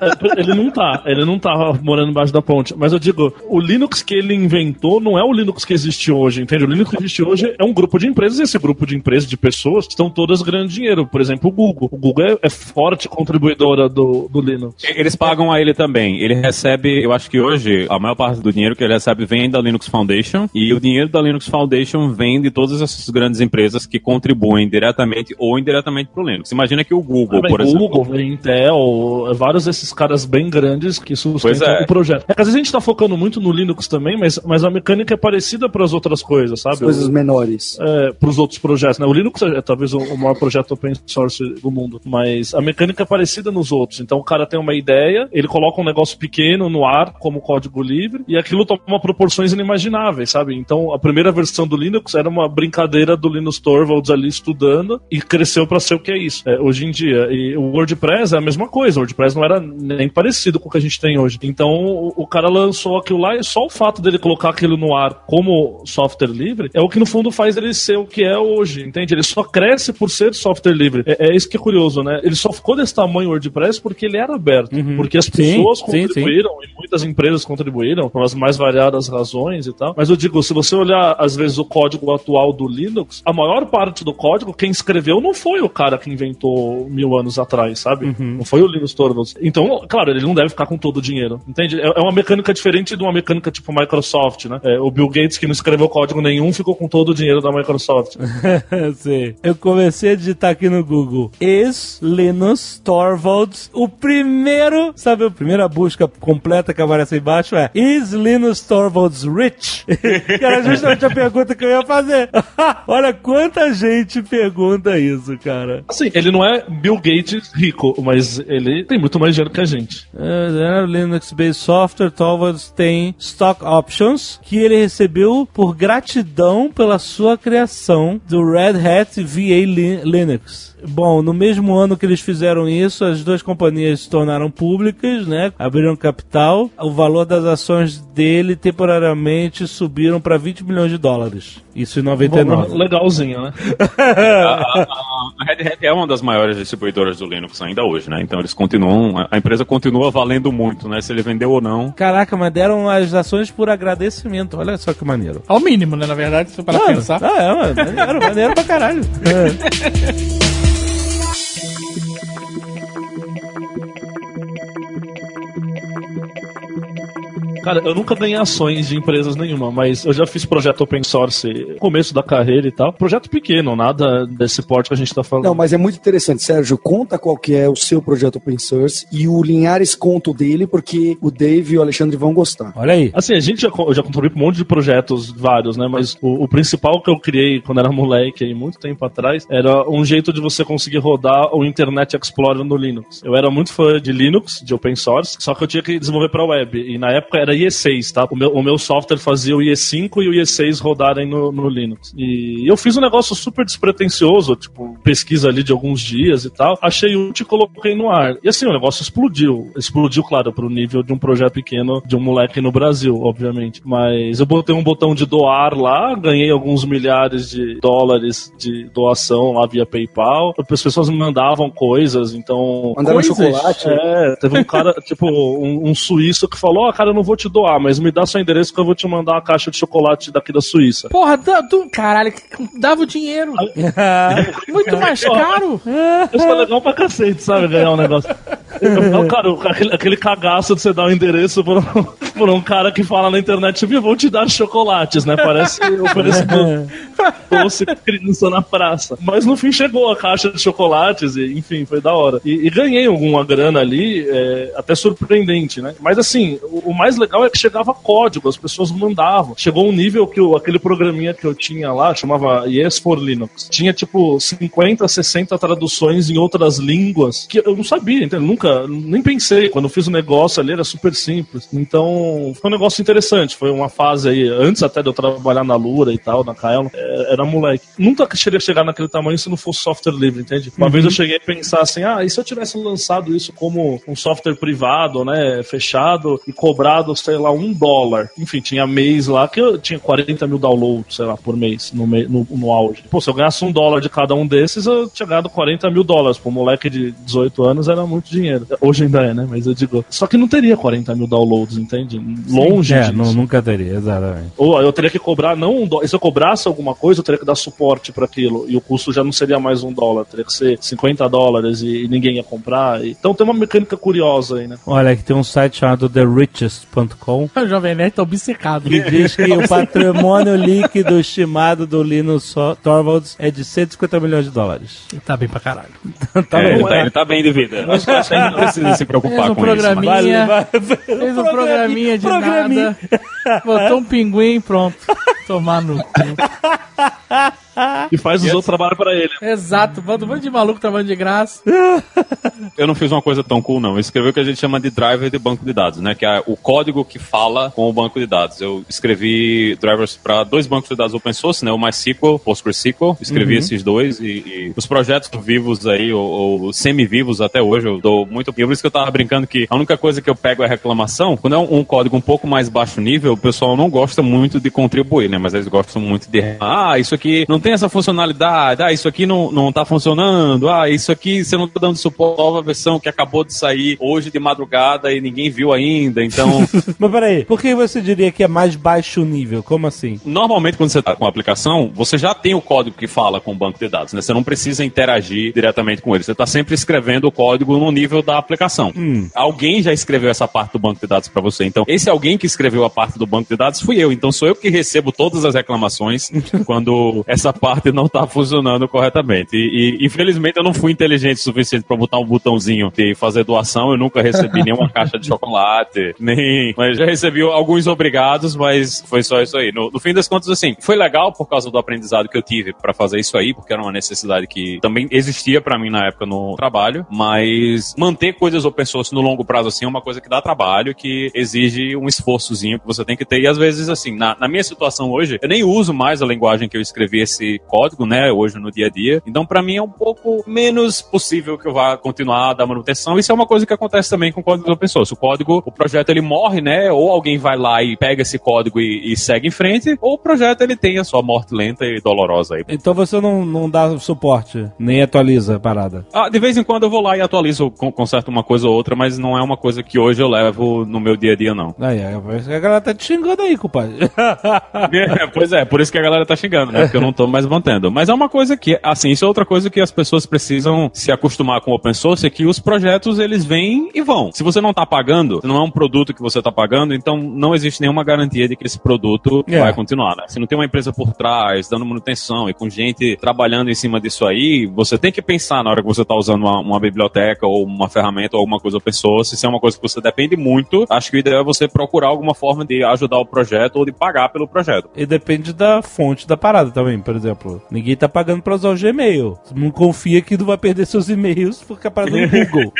É, Ele não tá, ele não tá morando embaixo da ponte. Mas eu digo, o Linux que ele inventou não é o Linux que existe hoje, entende? O Linux que existe hoje é um grupo de empresas e esse grupo de empresas, de pessoas, estão todas ganhando dinheiro. Por exemplo, o Google. O Google é, é forte contribuidora do, do Linux. Eles pagam a ele também. Ele recebe, eu acho que hoje, a maior parte do dinheiro que ele recebe vem da Linux Foundation. E o dinheiro da Linux Foundation vem de todas essas grandes empresas que contribuem diretamente ou indiretamente para o Linux. Imagina que o Google, Ah, por vem exemplo. Google, Intel, é vários desses caras bem grandes que sustentam é. o projeto. É que às vezes a gente tá focando muito no Linux também, mas, mas a mecânica é parecida para as outras coisas, sabe? As coisas menores. é, para os outros projetos. Né? O Linux é, talvez o, o maior projeto open source do mundo, mas a mecânica é parecida nos outros. Então o cara tem uma ideia, ele coloca um negócio pequeno no ar como código livre e aquilo toma proporções inimagináveis, sabe? Então a primeira versão do Linux era uma brincadeira do Linus Torvalds ali estudando e cresceu para ser o que é isso é, hoje em dia. E o WordPress é a mesma coisa. O WordPress não era nem parecido com o que a gente tem hoje. Então o, o cara lançou aquilo lá e só o fato dele colocar aquilo no ar como software livre é o que no fundo faz ele ser o que é hoje, entende? Ele só cresce por ser software livre. É, é isso que é curioso, né? Ele só ficou desse tamanho o WordPress porque ele era aberto, porque as Sim, pessoas sim, contribuíram e muitas empresas contribuíram por as mais variadas razões e tal. Mas eu digo, se você olhar às vezes o código atual do Linux, a maior parte do código quem escreveu não foi o cara que inventou mil anos atrás, sabe? Não foi o Linus Torvalds. Então, claro, ele não deve ficar com todo o dinheiro, entende? É é uma mecânica diferente de uma mecânica tipo Microsoft, né? É, o Bill Gates que não escreveu código nenhum ficou com todo o dinheiro da Microsoft. Sim. Eu comecei a digitar aqui no Google. Ex Linus Torvalds. O primeiro, sabe, a primeira busca completa que aparece aí embaixo é Is Linus Torvalds rich? que era justamente a pergunta que eu ia fazer. Olha quanta gente pergunta isso, cara. Assim, ele não é Bill Gates rico, mas ele tem muito mais dinheiro que a gente. É, Linux-based software, Torvalds tem stock options que ele recebeu por gratidão pela sua criação do Red Hat VA Li- Linux. Bom, no mesmo ano que eles fizeram isso, as duas companhias se tornaram públicas, né? Abriram capital. O valor das ações dele temporariamente subiram para 20 milhões de dólares. Isso em Bom, 99. legalzinho, né? A, a Red Hat é uma das maiores distribuidoras do Linux ainda hoje, né? Então eles continuam, a- a empresa continua valendo muito, né? Se ele vendeu ou não. Caraca, mas deram as ações por agradecimento. Olha só que maneiro. Ao mínimo, né? Na verdade, se para Ah, pensar. Ah, é, mano. Maneiro, maneiro pra caralho. Cara, eu nunca ganhei ações de empresas nenhuma, mas eu já fiz projeto open source no começo da carreira e tal. Projeto pequeno, nada desse porte que a gente tá falando. Não, mas é muito interessante, Sérgio. Conta qual que é o seu projeto open source e o Linhares conta o dele, porque o Dave e o Alexandre vão gostar. Olha aí. Assim, a gente já, eu já contribuí pra um monte de projetos, vários, né? Mas o, o principal que eu criei quando era moleque, aí, muito tempo atrás, era um jeito de você conseguir rodar o Internet Explorer no Linux. Eu era muito fã de Linux, de open source, só que eu tinha que desenvolver pra web. E na época era IE6, tá? O meu, o meu software fazia o IE5 e o IE6 rodarem no, no Linux. E eu fiz um negócio super despretensioso, tipo, pesquisa ali de alguns dias e tal. Achei útil e coloquei no ar. E assim, o negócio explodiu. Explodiu, claro, pro nível de um projeto pequeno de um moleque no Brasil, obviamente. Mas eu botei um botão de doar lá, ganhei alguns milhares de dólares de doação lá via PayPal. As pessoas me mandavam coisas, então. Mandaram Coisas. chocolate. É, teve um cara, tipo, um, um suíço que falou: Ó, cara, eu não vou te doar, mas me dá seu endereço que eu vou te mandar uma caixa de chocolate daqui da Suíça. Porra, tu, caralho, que- dava o dinheiro. Muito mais caro. Isso foi legal pra cacete, sabe? Ganhar um negócio. Eu cara, o- aquele, aquele cagaço de você dar um endereço por um, por um cara que fala na internet, viu, vou te dar chocolates, né? Parece oferecendo doce criança na praça. Mas no fim chegou a caixa de chocolates, e enfim, foi da hora. E, e ganhei alguma grana ali, é, até surpreendente, né? Mas assim, o, o mais legal é que chegava código, as pessoas mandavam. Chegou um nível que o- aquele programinha que eu tinha lá, chamava Yes for Linux, tinha tipo 50, 60 traduções em outras línguas que eu não sabia, entendeu? Nunca, nem pensei. Quando eu fiz o negócio ali era super simples. Então, foi um negócio interessante. Foi uma fase aí, antes até de eu trabalhar na Lura e tal, na Kaelon, é, era moleque. Nunca cheguei chegar naquele tamanho se não fosse software livre, entende? Uma vez eu cheguei a pensar assim, ah, e se eu tivesse lançado isso como um software privado, né, fechado e cobrado, sei lá, um dólar. Enfim, tinha mês lá que eu tinha 40 mil downloads, sei lá, por mês, no, no, no auge. Pô, se eu ganhasse um dólar de cada um desses, eu tinha ganhado 40 mil dólares. Um moleque de 18 anos era muito dinheiro. Hoje ainda é, né? Mas eu digo. Só que não teria 40 mil downloads, entende? Longe É, disso. nu- nunca teria, exatamente. Ou eu teria que cobrar, não um dólar. Se eu cobrasse alguma coisa, eu teria que dar suporte para aquilo. E o custo já não seria mais um dólar, teria que ser 50 dólares e, e ninguém ia comprar. E- Então tem uma mecânica curiosa aí, né? Olha, aqui tem um site chamado TheRichest.com O Jovem Nerd tá obcecado. que diz que o patrimônio líquido estimado do Linus Torvalds é de 150 milhões de dólares. Tá bem pra caralho. Tá É, bom, ele, tá, ele tá bem de vida. Acho que a gente não precisa se preocupar Fez um com isso. mas- programinha. Vale, vale. Fez um programinha de Programinha. nada. Botou um pinguim e pronto. Tomar no cu. E faz os outros trabalhos para ele. Exato, bando um monte de maluco trabalhando de graça. Eu não fiz uma coisa tão cool, não. Eu escrevi o que a gente chama de driver de banco de dados, né? Que é o código que fala com o banco de dados. Eu escrevi drivers para dois bancos de dados open source, né? O MySQL, PostgreSQL. Escrevi esses dois e, e os projetos vivos aí, ou, ou semi-vivos até hoje, eu dou muito. E por isso que eu tava brincando que a única coisa que eu pego é reclamação. Quando é um, um código um pouco mais baixo nível, o pessoal não gosta muito de contribuir, né? Mas eles gostam muito de. Ah, isso aqui não tem essa funcionalidade. Ah, isso aqui não, não tá funcionando. Ah, isso aqui você não tá dando suporte à nova versão que acabou de sair hoje de madrugada e ninguém viu ainda. Então, Mas peraí, por que você diria que é mais baixo nível? Como assim? normalmente quando você tá com a aplicação, você já tem o código que fala com o banco de dados, né? Você não precisa interagir diretamente com ele. Você tá sempre escrevendo o código no nível da aplicação. Alguém já escreveu essa parte do banco de dados para você. Então, esse alguém que escreveu a parte do banco de dados fui eu. Então, sou eu que recebo todas as reclamações quando essa parte não tá funcionando corretamente. E, e, infelizmente eu não fui inteligente o suficiente para botar um botãozinho de fazer doação. Eu nunca recebi nenhuma caixa de chocolate, nem. Mas já recebi alguns obrigados, mas foi só isso aí. No, no fim das contas, assim, foi legal por causa do aprendizado que eu tive para fazer isso aí, porque era uma necessidade que também existia para mim na época no trabalho, mas manter coisas open source no longo prazo assim é uma coisa que dá trabalho, que exige um esforçozinho que você tem que ter. E às vezes, assim, na, na minha situação hoje, eu nem uso mais a linguagem que eu escrevi esse código, né, hoje no dia a dia. Então, para mim, é um pouco menos possível que eu vá continuar a dar manutenção. Isso é uma coisa que acontece também com o código open source. O código, o projeto ele morre, né, ou alguém vai lá e pega esse código e, e segue em frente, ou o projeto ele tem a sua morte lenta e dolorosa aí. Então você não, não dá suporte, nem atualiza a parada. Ah, de vez em quando eu vou lá e atualizo, con- conserto uma coisa ou outra, mas não é uma coisa que hoje eu levo no meu dia a dia, não. Aí, a galera tá te xingando aí, compadre. É, pois é, por isso que a galera tá xingando, né? Porque eu não tô mais mantendo. Mas é uma coisa que, assim, isso é outra coisa que as pessoas precisam se acostumar com o open source, é que os projetos, eles vêm e vão. Se você não tá pagando, não é um produto que você tá pagando, então não existe nenhuma garantia de que esse produto É. vai continuar, né? Se não tem uma empresa por trás, dando manutenção e com gente trabalhando em cima disso aí, você tem que pensar na hora que você tá usando uma, uma biblioteca ou uma ferramenta ou alguma coisa open source, se é uma coisa que você depende muito, acho que o ideal é você procurar alguma forma de ajudar o projeto ou de pagar pelo projeto. E depende da fonte da parada também, por exemplo. Ninguém tá pagando pra usar o Gmail. Você não confia que não vai perder seus e-mails porque a parada é no Google.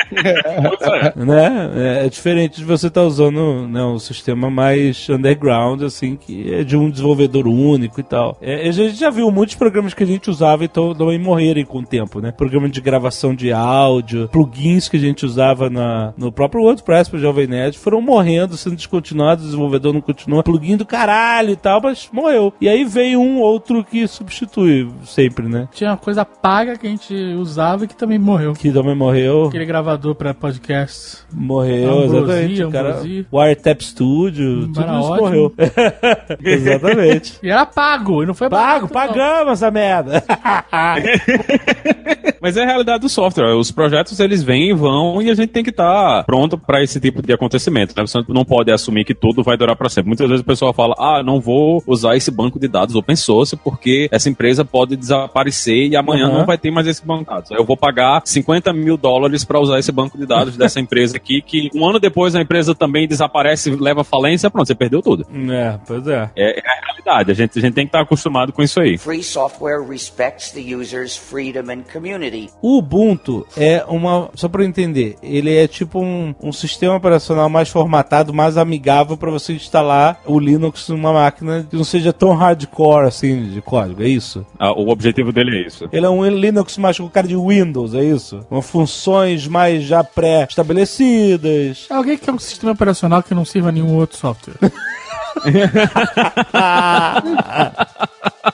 né? É, é diferente de você estar usando né, um sistema mais underground, assim, que é de um desenvolvedor único e tal. É, a gente já viu muitos programas que a gente usava e também morrerem com o tempo, né? Programa de gravação de áudio, plugins que a gente usava na, no próprio WordPress pro Jovem Nerd foram morrendo, sendo descontinuados, o desenvolvedor não continua. Plugin do caralho e tal, mas morreu. E aí veio um outro que substitui sempre, né? Tinha uma coisa paga que a gente usava e que também morreu. Que também morreu. Aquele gravador pra podcast. Morreu, Ambrosia, exatamente. O cara. Wiretap Studio, tudo Era isso ótimo. morreu. exatamente. E era pago, e não foi Pago, barato, pagamos essa merda. Mas é a realidade do software. Os projetos eles vêm e vão e a gente tem que estar pronto para esse tipo de acontecimento. Né? Você não pode assumir que tudo vai durar para sempre. Muitas vezes o pessoal fala: ah, não vou usar esse banco de dados open source porque essa empresa pode desaparecer e amanhã Uhum. não vai ter mais esse banco de dados. Eu vou pagar 50 mil dólares para usar esse banco de dados dessa empresa aqui, que um ano depois a empresa também desaparece, leva falência, pronto, você perdeu tudo. é, pois é. É, é a realidade. A gente, a gente tem que estar acostumado com isso aí. Free software respects the user's freedom and community. O Ubuntu é uma. Só pra eu entender, ele é tipo um, um sistema operacional mais formatado, mais amigável pra você instalar o Linux numa máquina que não seja tão hardcore assim de código, é isso? Ah, o objetivo dele é isso. Ele é um Linux mais com cara de Windows, é isso? Com funções mais já pré-estabelecidas. É Alguém que quer um sistema operacional que não sirva a nenhum outro software.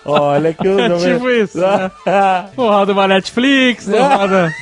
Olha que eu não tipo isso, né? Não roda uma Netflix, não roda...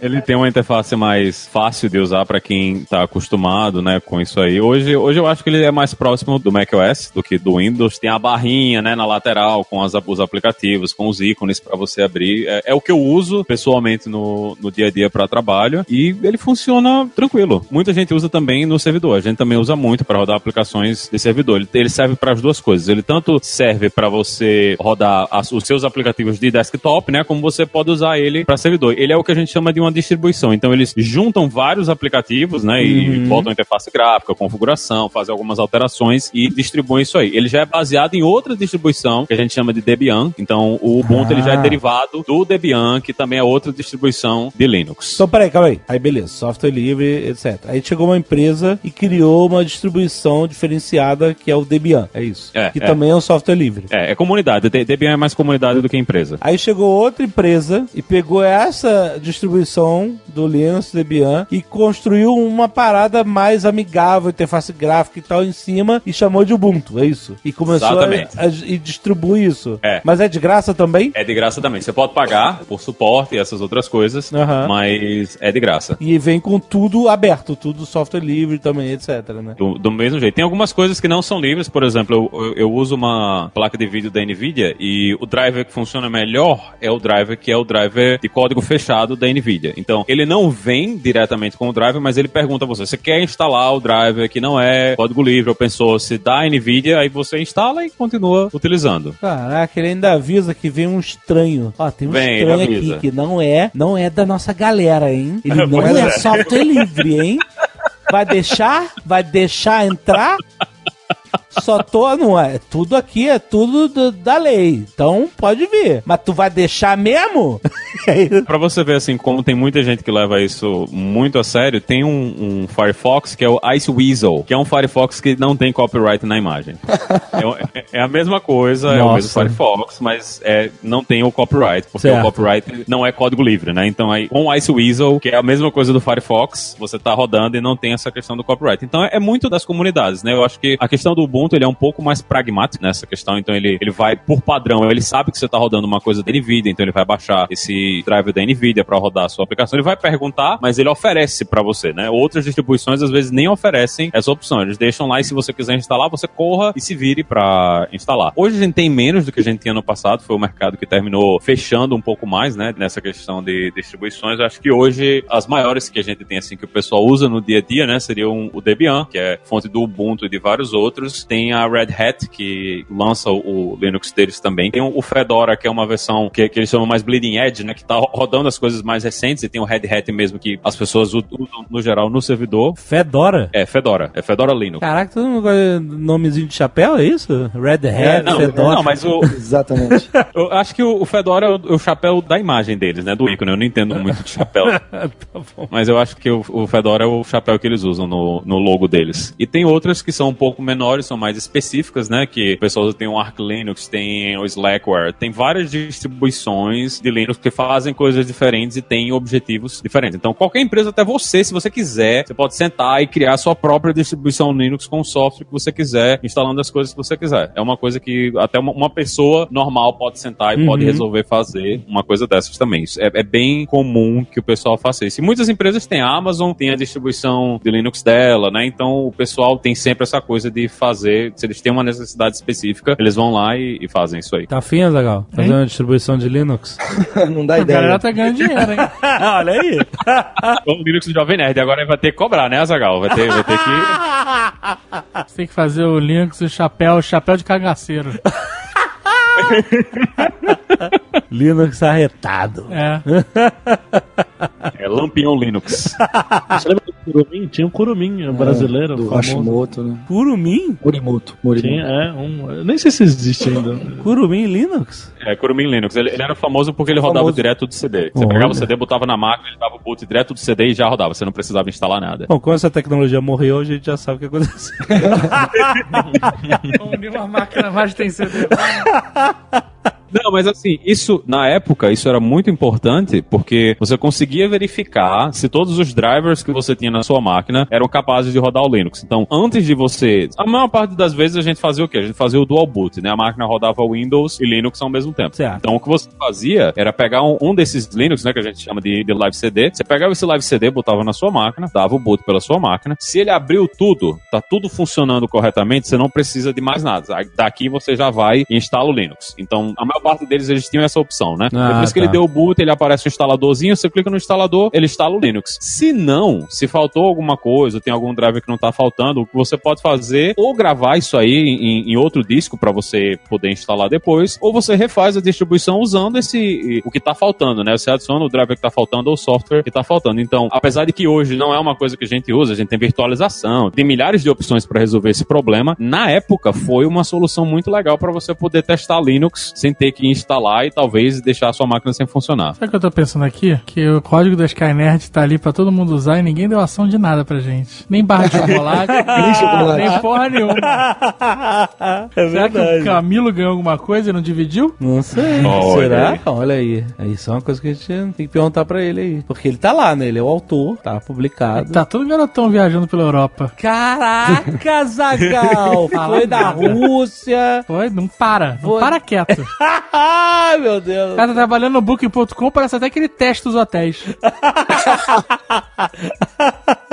Ele tem uma interface mais fácil de usar para quem tá acostumado, né, com isso aí. Hoje, hoje eu acho que ele é mais próximo do macOS do que do Windows. Tem a barrinha, né, na lateral com as, os aplicativos, com os ícones para você abrir. É, é o que eu uso pessoalmente no, no dia a dia para trabalho e ele funciona tranquilo. Muita gente usa também no servidor. A gente também usa muito para rodar aplicações de servidor. Ele, ele serve para as duas coisas. Ele tanto serve para você rodar as- os seus aplicativos de desktop, né, como você pode usar ele para servidor. Ele é o que a gente chama de uma distribuição. Então eles juntam vários aplicativos, né, e botam interface gráfica, configuração, fazem algumas alterações e distribuem isso aí. Ele já é baseado em outra distribuição que a gente chama de Debian. Então o Ubuntu ele já é Ah. derivado do Debian, que também é outra distribuição de Linux. Então, peraí, calma aí. Aí, beleza, software livre, etc. Aí chegou uma empresa e criou uma distribuição diferenciada que é o Debian, é isso? É, que é. também é um software livre. É, é comunidade. De- Debian é mais comunidade do que empresa. Aí chegou outra empresa e pegou essa distribuição do Linux Debian e construiu uma parada mais amigável, interface gráfica e tal em cima e chamou de Ubuntu, é isso? E começou a, Exatamente. a- e distribui isso. É. Mas é de graça também? É de graça também. Você pode pagar por suporte e essas outras coisas, Aham. mas é de graça. E vem com tudo aberto, tudo software livre também, etc, né? Do, do mesmo jeito. Tem algumas coisas que não são livres, por exemplo, eu, eu- eu uso uma placa de vídeo da Nvidia e o driver que funciona melhor é o driver que é o driver de código fechado da Nvidia. Então, ele não vem diretamente com o driver, mas ele pergunta a você, você quer instalar o driver que não é código livre, open source da Nvidia, aí você instala e continua utilizando. Caraca, ele ainda avisa que vem um estranho. Ó, tem um Vem, estranho aqui que não é, não é da nossa galera, hein? Ele não é, é. software livre, hein? Vai deixar? Vai deixar entrar? Só tô, não é? Tudo aqui é tudo do- da lei. Então pode vir. Mas tu vai deixar mesmo? Pra você ver assim, como tem muita gente que leva isso muito a sério, tem um, um Firefox que é o Ice Weasel, que é um Firefox que não tem copyright na imagem. é, é- é a mesma coisa, é o Nossa. mesmo Firefox, mas é, não tem o copyright, porque Certo. o copyright não é código livre, né? Então aí, com o Ice Weasel, que é a mesma coisa do Firefox, você tá rodando e não tem essa questão do copyright. Então é, é muito das comunidades, né? Eu acho que a questão do Ubuntu, ele é um pouco mais pragmático nessa questão, então ele, ele vai por padrão, ele sabe que você tá rodando uma coisa da NVIDIA, então ele vai baixar esse driver da NVIDIA para rodar a sua aplicação, ele vai perguntar, mas ele oferece para você, né? Outras distribuições às vezes nem oferecem essa opção, eles deixam lá e se você quiser instalar, você corra e se vire para instalar. Hoje a gente tem menos do que a gente tinha no passado, foi o mercado que terminou fechando um pouco mais, né, nessa questão de distribuições. Eu acho que hoje as maiores que a gente tem assim que o pessoal usa no dia a dia, né, seriam o Debian, que é fonte do Ubuntu e de vários outros. Tem a Red Hat que lança o Linux deles também. Tem o Fedora, que é uma versão que, que eles chamam mais Bleeding Edge, né, que tá rodando as coisas mais recentes e tem o Red Hat mesmo que as pessoas usam no geral no servidor. Fedora? É Fedora, é Fedora Linux. Caraca, todo mundo gosta de nomezinho de chapéu, é isso? Red Hat, É, não, Fedora. não, mas o, Exatamente. eu acho que o, o Fedora é o, o chapéu da imagem deles, né? Do ícone. Eu não entendo muito de chapéu. Tá bom. Mas eu acho que o, o Fedora é o chapéu que eles usam no, no logo deles. E tem outras que são um pouco menores, são mais específicas, né? Que o pessoal tem o Arch Linux, tem o Slackware, tem várias distribuições de Linux que fazem coisas diferentes e têm objetivos diferentes. Então, qualquer empresa, até você, se você quiser, você pode sentar e criar sua própria distribuição Linux com o software que você quiser, instalando as coisas que você quiser. É uma coisa que até uma, uma pessoa normal pode sentar e pode Uhum. resolver fazer uma coisa dessas também. Isso é, é bem comum que o pessoal faça isso. E muitas empresas têm a Amazon, tem a distribuição de Linux dela, né? Então o pessoal tem sempre essa coisa de fazer, se eles têm uma necessidade específica, eles vão lá e, e fazem isso aí. Tá afim, Azaghal? Fazer uma distribuição de Linux? Não dá A galera ideia. tá ganhando dinheiro, hein? Olha aí. O Linux do Jovem Nerd agora vai ter que cobrar, né, Azagal? Vai ter, vai ter que. Você tem que fazer o Linux, o chapéu, o chapéu de cagaceiro. Linux arretado. É. É Lampião Linux. Você lembra do Curumim? Tinha um Curumim brasileiro, Do. Hashimoto, né? Curumim? Morimoto. Tinha, é, um. eu Nem sei se existe ainda. Curumim Linux? É, Kurumin Linux. Ele, ele era famoso porque ele rodava Famoso. direto do CD. Você Olha. pegava o CD, botava na máquina, ele dava o boot direto do CD e já rodava. Você não precisava instalar nada. Bom, como essa tecnologia morreu, a gente já sabe o que aconteceu. Unir uma máquina mais tem CD. Não, mas assim, isso, na época, isso era muito importante porque você conseguia verificar se todos os drivers que você tinha na sua máquina eram capazes de rodar o Linux. Então, antes de você. A maior parte das vezes a gente fazia o quê? A gente fazia o dual boot, né? A máquina rodava Windows e Linux ao mesmo tempo. Certo. Então, o que você fazia era pegar um, um desses Linux, né? Que a gente chama de, de Live CD. Você pegava esse Live CD, botava na sua máquina, dava o boot pela sua máquina. Se ele abriu tudo, tá tudo funcionando corretamente, você não precisa de mais nada. Daqui você já vai e instala o Linux. Então, a maior parte deles eles tinham essa opção, né? Ah, Depois que tá. ele deu o boot, ele aparece o instaladorzinho, você clica no instalador, ele instala o Linux. Se não, se faltou alguma coisa, tem algum driver que não tá faltando, o que você pode fazer ou gravar isso aí em, em outro disco para você poder instalar depois, ou você refaz a distribuição usando esse o que tá faltando, né? Você adiciona o driver que tá faltando ou o software que tá faltando. Então, apesar de que hoje não é uma coisa que a gente usa, a gente tem virtualização, tem milhares de opções para resolver esse problema. Na época foi uma solução muito legal para você poder testar Linux sem ter que instalar e talvez deixar a sua máquina sem funcionar. Sabe o que eu tô pensando aqui? Que o código da Skynerd tá ali pra todo mundo usar e ninguém deu ação de nada pra gente. Nem barra de chocolate, Nem porra nenhuma. É Será que o Camilo ganhou alguma coisa e não dividiu? Não sei. Olha Será? aí. Olha aí. Isso é uma coisa que a gente tem que perguntar pra ele aí. Porque ele tá lá, né? Ele é o autor, tá publicado. Tá todo garotão viajando pela Europa. Caraca, Zagal! Foi da Rússia. Foi, não para, não Foi. para quieto. Ai, meu Deus. O cara tá trabalhando no Booking.com, parece até que ele testa os hotéis.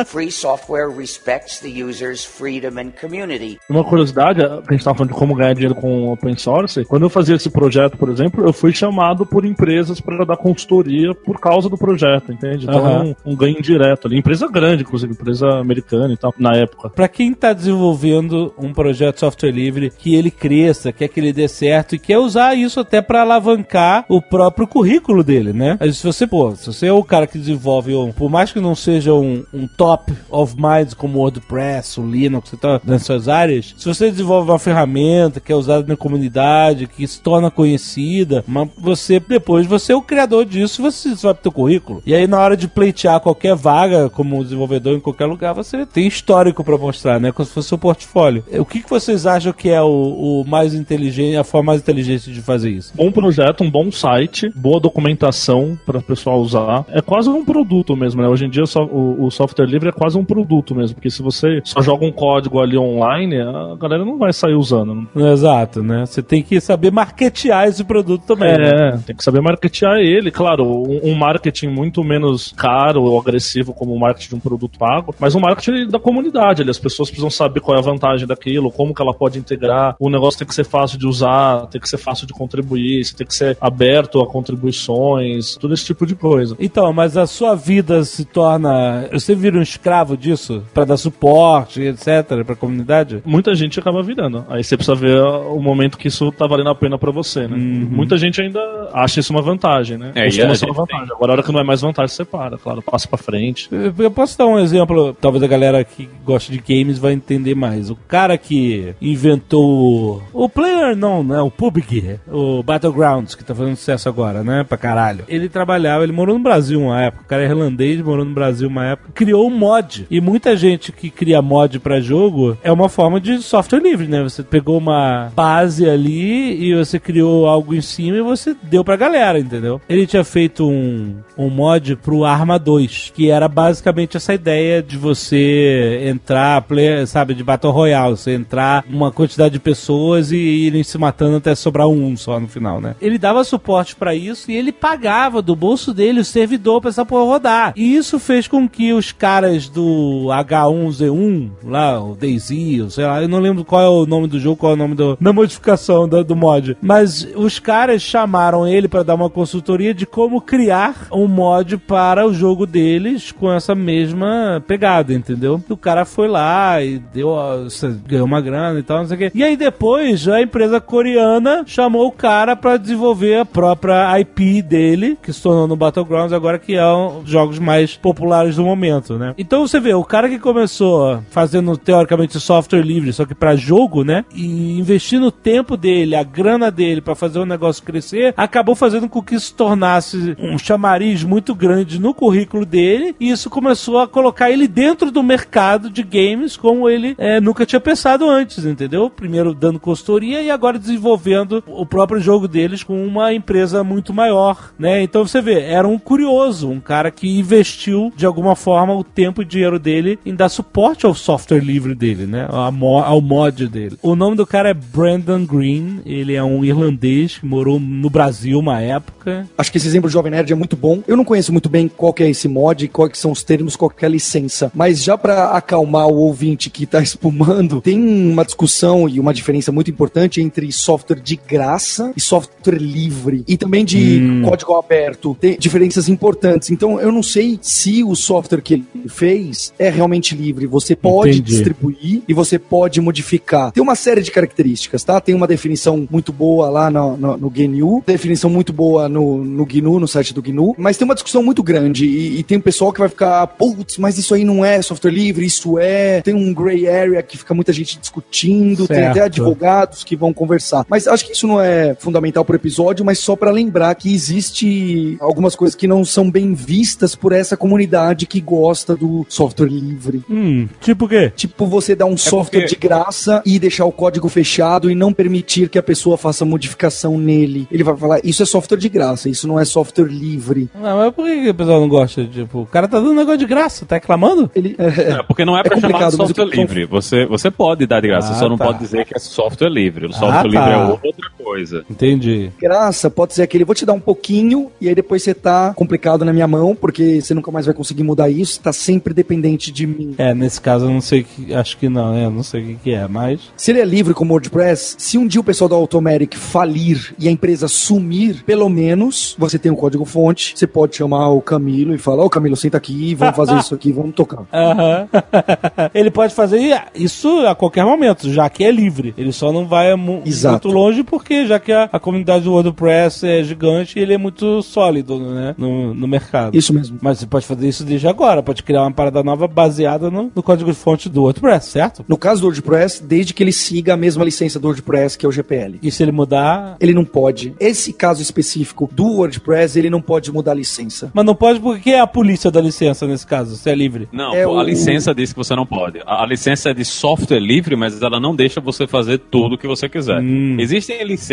Free software respects the user's freedom and community. Uma curiosidade, a gente estava falando de como ganhar dinheiro com open source. Quando eu fazia esse projeto, por exemplo, eu fui chamado por empresas para dar consultoria por causa do projeto, entende? Então Aham. é um, um ganho direto ali. Empresa grande, inclusive, empresa americana e tal, na época. Pra quem tá desenvolvendo um projeto de software livre, que ele cresça, quer que ele dê certo e quer usar isso até pra alavancar o próprio currículo dele, né? Mas se você, pô, se você é o cara que desenvolve um, por mais que não seja um, um top of minds como o WordPress, o Linux, tá nas suas áreas, se você desenvolve uma ferramenta que é usada na comunidade, que se torna conhecida, mas você depois você é o criador disso, você vai teu currículo. E aí na hora de pleitear qualquer vaga como desenvolvedor em qualquer lugar, você tem histórico para mostrar, né? Como se fosse seu portfólio. O que, que vocês acham que é o, o mais inteligente, a forma mais inteligente de fazer isso? Bom projeto, um bom site, boa documentação para o pessoal usar. É quase um produto mesmo, né? Hoje em dia só, o, o, software livre é quase um produto mesmo, porque se você só joga um código ali online, a galera não vai sair usando. Exato, né? Você tem que saber marketear esse produto também. É, né? tem que saber marketear ele. Claro, um, um, marketing muito menos caro ou agressivo como o marketing de um produto pago, mas um marketing da comunidade. Ali, as pessoas precisam saber qual é a vantagem daquilo, como que ela pode integrar. O negócio tem que ser fácil de usar, tem que ser fácil de contribuir, você tem que ser aberto a contribuições, todo esse tipo de coisa. Então, mas a sua vida se torna. Você vira um escravo disso? para dar suporte, etc., pra comunidade? Muita gente acaba virando. Aí você precisa ver o momento que isso tá valendo a pena para você, né? Uhum. Muita gente ainda acha isso uma vantagem, né? É, Costuma ser uma vantagem. Tem. Agora, a hora que não é mais vantagem, você para, claro, passa pra frente. Eu posso dar um exemplo, talvez a galera que gosta de games vai entender mais. O cara que inventou o Player, não, né? O PUBG, o Battlegrounds, que tá fazendo sucesso agora, né? Pra caralho. Ele trabalhava, ele morou no Brasil uma época, o cara é irlandês, morou no Brasil uma época, criou um mod. E muita gente que cria mod para jogo é uma forma de software livre, né? Você pegou uma base ali e você criou algo em cima e você deu pra galera, entendeu? Ele tinha feito um, um mod pro Arma 2, que era basicamente essa ideia de você entrar, play, sabe, de Battle Royale, você entrar uma quantidade de pessoas e irem se matando até sobrar um só no final, né? Ele dava suporte para isso e ele pagava do bolso dele o servidor pra essa porra rodar. E isso fez com que os caras do H1Z1, lá, o DayZ, sei lá, eu não lembro qual é o nome do jogo, qual é o nome do, da modificação do, do mod, mas os caras chamaram ele para dar uma consultoria de como criar um mod para o jogo deles com essa mesma pegada, entendeu? O cara foi lá e deu, ganhou uma grana e tal, não sei o quê. E aí depois a empresa coreana chamou cara para desenvolver a própria IP dele, que se tornou no Battlegrounds agora, que é um dos jogos mais populares do momento, né? Então você vê, o cara que começou fazendo teoricamente software livre, só que para jogo, né? E investindo o tempo dele, a grana dele para fazer o negócio crescer, acabou fazendo com que isso tornasse um chamariz muito grande no currículo dele, e isso começou a colocar ele dentro do mercado de games como ele é, nunca tinha pensado antes, entendeu? Primeiro dando consultoria e agora desenvolvendo o próprio jogo deles com uma empresa muito maior, né? Então você vê, era um curioso, um cara que investiu de alguma forma o tempo e dinheiro dele em dar suporte ao software livre dele, né? Ao mod dele. O nome do cara é Brandon Green, ele é um irlandês que morou no Brasil uma época. Acho que esse exemplo do Jovem Nerd é muito bom. Eu não conheço muito bem qual que é esse mod, quais são os termos, qual que é a licença, mas já para acalmar o ouvinte que tá espumando, tem uma discussão e uma diferença muito importante entre software de graça e software livre e também de hum. código aberto. Tem diferenças importantes. Então eu não sei se o software que ele fez é realmente livre. Você pode Entendi. distribuir e você pode modificar. Tem uma série de características, tá? Tem uma definição muito boa lá no, no, no GNU, definição muito boa no, no GNU, no site do GNU, mas tem uma discussão muito grande e, e tem um pessoal que vai ficar, putz, mas isso aí não é software livre, isso é. Tem um gray area que fica muita gente discutindo, certo. tem até advogados que vão conversar. Mas acho que isso não é fundamental pro episódio, mas só para lembrar que existe algumas coisas que não são bem vistas por essa comunidade que gosta do software livre. Hum, tipo o quê? Tipo você dar um é software porque... de graça e deixar o código fechado e não permitir que a pessoa faça modificação nele. Ele vai falar, isso é software de graça, isso não é software livre. Não, mas por que o pessoal não gosta? Tipo, o cara tá dando um negócio de graça, tá reclamando? Ele, é, é, porque não é, é pra é chamar de software livre. Você, você pode dar de graça, ah, só não tá. pode dizer que é software livre. O software ah, livre tá. é outra coisa. Entendi. Graça pode ser aquele, vou te dar um pouquinho e aí depois você tá complicado na minha mão, porque você nunca mais vai conseguir mudar isso, tá sempre dependente de mim. É, nesse caso eu não sei que, acho que não, né? Eu não sei o que, que é, mas. Se ele é livre como WordPress, se um dia o pessoal da Automatic falir e a empresa sumir, pelo menos você tem um código fonte, você pode chamar o Camilo e falar, ô oh, Camilo, senta aqui, vamos fazer isso aqui, vamos tocar. Uhum. ele pode fazer isso a qualquer momento, já que é livre. Ele só não vai mu Exato. muito longe porque já que a, a comunidade do WordPress é gigante e ele é muito sólido, né? No, no mercado. Isso mesmo. Mas você pode fazer isso desde agora, pode criar uma parada nova baseada no, no código-fonte do WordPress, certo? No caso do WordPress, desde que ele siga a mesma licença do WordPress, que é o GPL. E se ele mudar. Ele não pode. Esse caso específico do WordPress, ele não pode mudar a licença. Mas não pode porque é a polícia da licença nesse caso, se é livre. Não, É pô, o- a licença diz que você não pode. A, a licença é de software livre, mas ela não deixa você fazer tudo o que você quiser. Existem licenças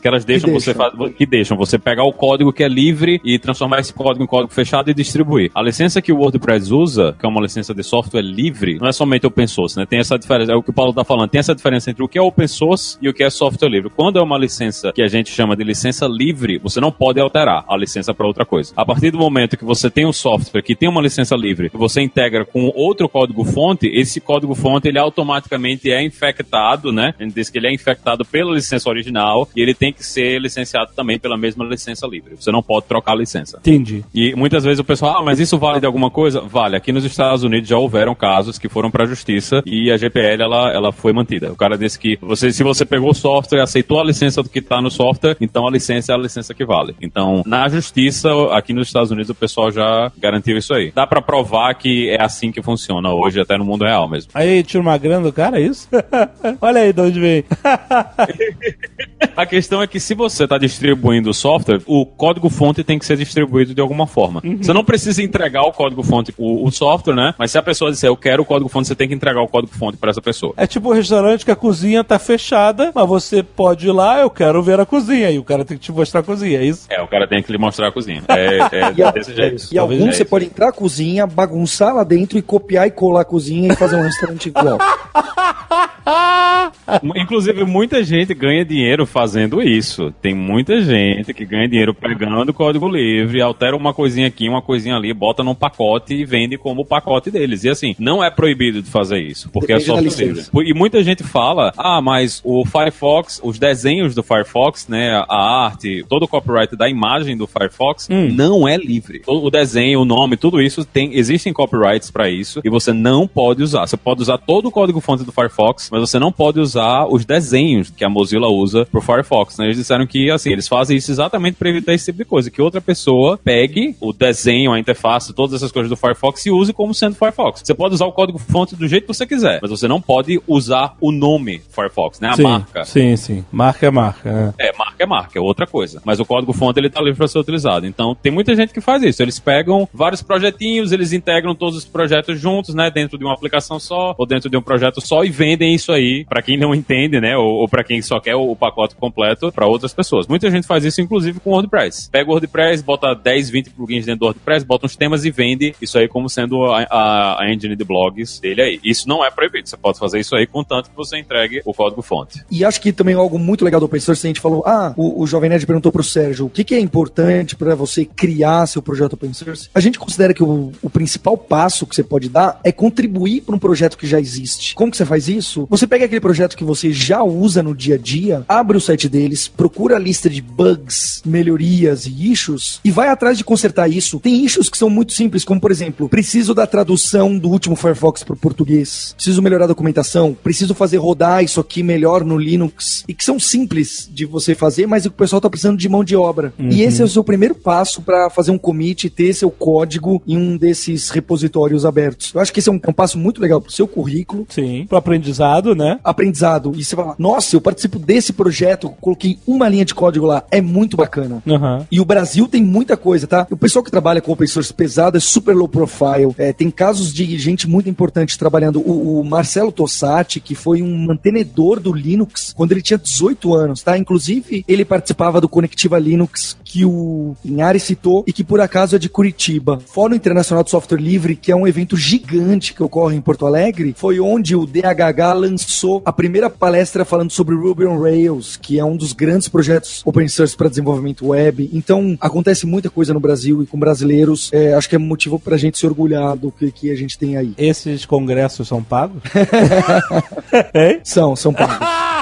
que elas deixam, você deixam. fa- que deixam você pegar o código que é livre e transformar esse código em código fechado e distribuir. A licença que o WordPress usa, que é uma licença de software livre, não é somente open source, né? Tem essa diferença, é o que o Paulo tá falando, tem essa diferença entre o que é open source e o que é software livre. Quando é uma licença que a gente chama de licença livre, você não pode alterar a licença para outra coisa. A partir do momento que você tem um software que tem uma licença livre, que você integra com outro código fonte, esse código fonte ele automaticamente é infectado, né? A gente diz que ele é infectado pela licença original e ele tem que ser licenciado também pela mesma licença livre. Você não pode trocar a licença. Entendi. E muitas vezes o pessoal, ah, mas isso vale de alguma coisa? Vale. Aqui nos Estados Unidos já houveram casos que foram para a justiça e a GPL ela, ela foi mantida. O cara disse que você, se você pegou o software e aceitou a licença do que está no software, então a licença é a licença que vale. Então, na justiça, aqui nos Estados Unidos, o pessoal já garantiu isso aí. Dá para provar que é assim que funciona hoje, até no mundo real mesmo. Aí tira uma grana do cara, é isso? Olha aí de onde vem. A questão é que se você está distribuindo o software, o código-fonte tem que ser distribuído de alguma forma. Você não precisa entregar o código-fonte, o, o software, né? Mas se a pessoa disser, eu quero o código-fonte, você tem que entregar o código-fonte para essa pessoa. É tipo um restaurante que a cozinha tá fechada, mas você pode ir lá, eu quero ver a cozinha. E o cara tem que te mostrar a cozinha, é isso? É, o cara tem que lhe mostrar a cozinha. É, é E, desse jeito. e Talvez alguns é você isso. pode entrar na cozinha, bagunçar lá dentro e copiar e colar a cozinha e fazer um restaurante igual. Inclusive, muita gente ganha dinheiro fazendo isso. Tem muita gente que ganha dinheiro pegando código livre, altera uma coisinha aqui, uma coisinha ali, bota num pacote e vende como o pacote deles. E assim, não é proibido de fazer isso, porque Depende é software livre. E muita gente fala, ah, mas o Firefox, os desenhos do Firefox, né, a arte, todo o copyright da imagem do Firefox não é livre. O desenho, o nome, tudo isso tem, existem copyrights para isso e você não pode usar. Você pode usar todo o código-fonte do Firefox, mas você não pode usar os desenhos que a Mozilla usa pro Firefox. Né? Eles disseram que assim, eles fazem isso exatamente para evitar esse tipo de coisa, que outra pessoa pegue o desenho, a interface, todas essas coisas do Firefox e use como sendo Firefox. Você pode usar o código-fonte do jeito que você quiser, mas você não pode usar o nome Firefox, né? A sim, marca. Sim, sim. Marca é marca. É, marca é marca, é outra coisa. Mas o código-fonte ele tá livre para ser utilizado. Então, tem muita gente que faz isso. Eles pegam vários projetinhos, eles integram todos os projetos juntos, né, dentro de uma aplicação só ou dentro de um projeto só e vendem isso aí para quem não entende, né, ou, ou para quem só quer o, pacote completo para outras pessoas. Muita gente faz isso inclusive com WordPress. Pega o WordPress, bota 10, 20 plugins dentro do WordPress, bota uns temas e vende isso aí como sendo a, a, a engine de blogs dele aí. Isso não é proibido. Você pode fazer isso aí contanto que você entregue o código-fonte. E acho que também algo muito legal do open source, a gente falou, ah, o, o Jovem Nerd perguntou pro Sérgio, o que, que é importante para você criar seu projeto open source? A gente considera que o, o principal passo que você pode dar é contribuir para um projeto que já existe. Como que você faz isso? Você pega aquele projeto que você já usa no dia a dia, abre o site deles, procura a lista de bugs, melhorias e issues e vai atrás de consertar isso. Tem issues que são muito simples, como por exemplo, preciso da tradução do último Firefox para o português, preciso melhorar a documentação, preciso fazer rodar isso aqui melhor no Linux e que são simples de você fazer, mas o pessoal tá precisando de mão de obra. E esse é o seu primeiro passo para fazer um commit e ter seu código em um desses repositórios abertos. Eu acho que esse é um, é um passo muito legal pro seu currículo, Sim. Pro aprendizado, né? aprendizado. E você fala, nossa, eu participo desse projeto, coloquei uma linha de código lá, é muito bacana. Aham. E o Brasil tem muita coisa, tá? O pessoal que trabalha com open source pesado é super low profile. É, tem casos de gente muito importante trabalhando. O, o Marcelo Tossati, que foi um mantenedor do Linux quando ele tinha 18 anos, tá? Inclusive, ele participava do Conectiva Linux, que o Inari citou, e que por acaso é de Curitiba. Fórum Internacional de Software Livre, que é um evento gigante que ocorre em Porto Alegre, foi onde o DHH lançou a primeira palestra falando sobre Ruby on Rails, que é um dos grandes projetos open source para desenvolvimento web. Então, acontece muita coisa no Brasil e com brasileiros. É, acho que é motivo pra gente se orgulhar do que, que a gente tem aí. Esses congressos são pagos? hein? São, são pagos.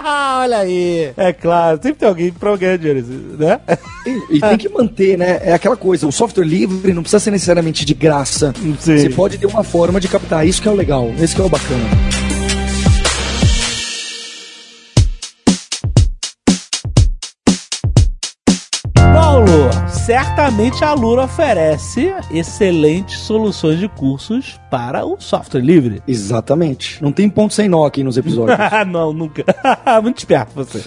Olha aí. É claro, sempre tem alguém pra ganhar dinheiro, né? E, e tem que manter, né? É aquela coisa, o software livre não precisa ser necessariamente de graça. Sim. Você pode ter uma forma de captar. Isso que é o legal, esse que é o bacana. Certamente a Lura oferece excelentes soluções de cursos para o software livre. Exatamente. Não tem ponto sem nó aqui nos episódios. não, nunca. Muito esperto você.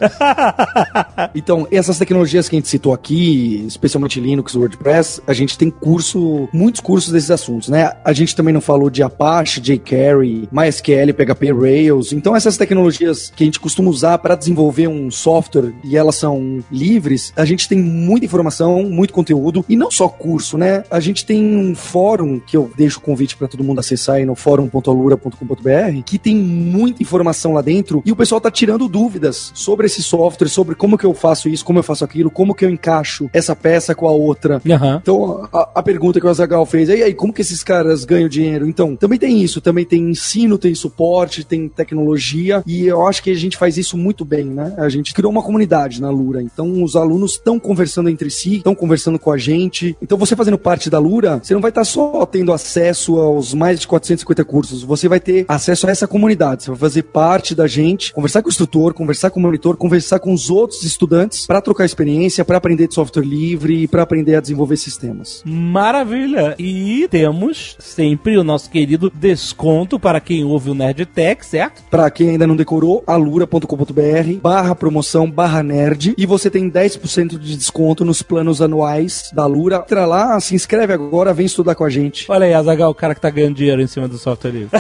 então, essas tecnologias que a gente citou aqui, especialmente Linux, WordPress, a gente tem curso, muitos cursos desses assuntos, né? A gente também não falou de Apache, jQuery, MySQL, PHP, Rails. Então, essas tecnologias que a gente costuma usar para desenvolver um software e elas são livres, a gente tem muita informação, muito conteúdo e não só curso, né? A gente tem um fórum que eu deixo o convite para todo mundo acessar aí no fórum.alura.com.br, que tem muita informação lá dentro e o pessoal tá tirando dúvidas sobre esse software, sobre como que eu faço isso, como eu faço aquilo, como que eu encaixo essa peça com a outra. Uhum. Então, a, a, pergunta que o Azagal fez, e aí, como que esses caras ganham dinheiro? Então, também tem isso, também tem ensino, tem suporte, tem tecnologia e eu acho que a gente faz isso muito bem, né? A gente criou uma comunidade na Lura, então os alunos estão conversando entre si, estão conversando com a gente. Então, você fazendo parte da Lura, você não vai estar só tendo acesso aos mais de 450 cursos, você vai ter acesso a essa comunidade, você vai fazer parte da gente, conversar com o instrutor, conversar com o monitor, conversar com os outros estudantes para trocar experiência, para aprender de software livre e para aprender a desenvolver sistemas. Maravilha! E temos sempre o nosso querido desconto para quem ouve o Nerd Tech, certo? Para quem ainda não decorou, alura.com.br barra promoção barra nerd e você tem 10% de desconto nos planos anuais da Lura. Entra lá, se inscreve agora, vem estudar com a gente. Olha aí, Azagal, o cara que tá ganhando dinheiro em cima do software livre.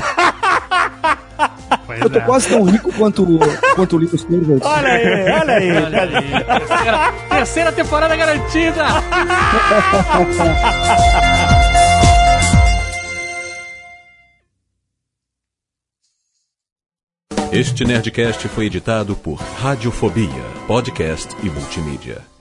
eu tô é. quase tão rico quanto, quanto o Linus Torvalds. Olha aí, olha aí. Olha aí. Terceira, terceira temporada garantida. Este Nerdcast foi editado por Radiofobia, podcast e multimídia.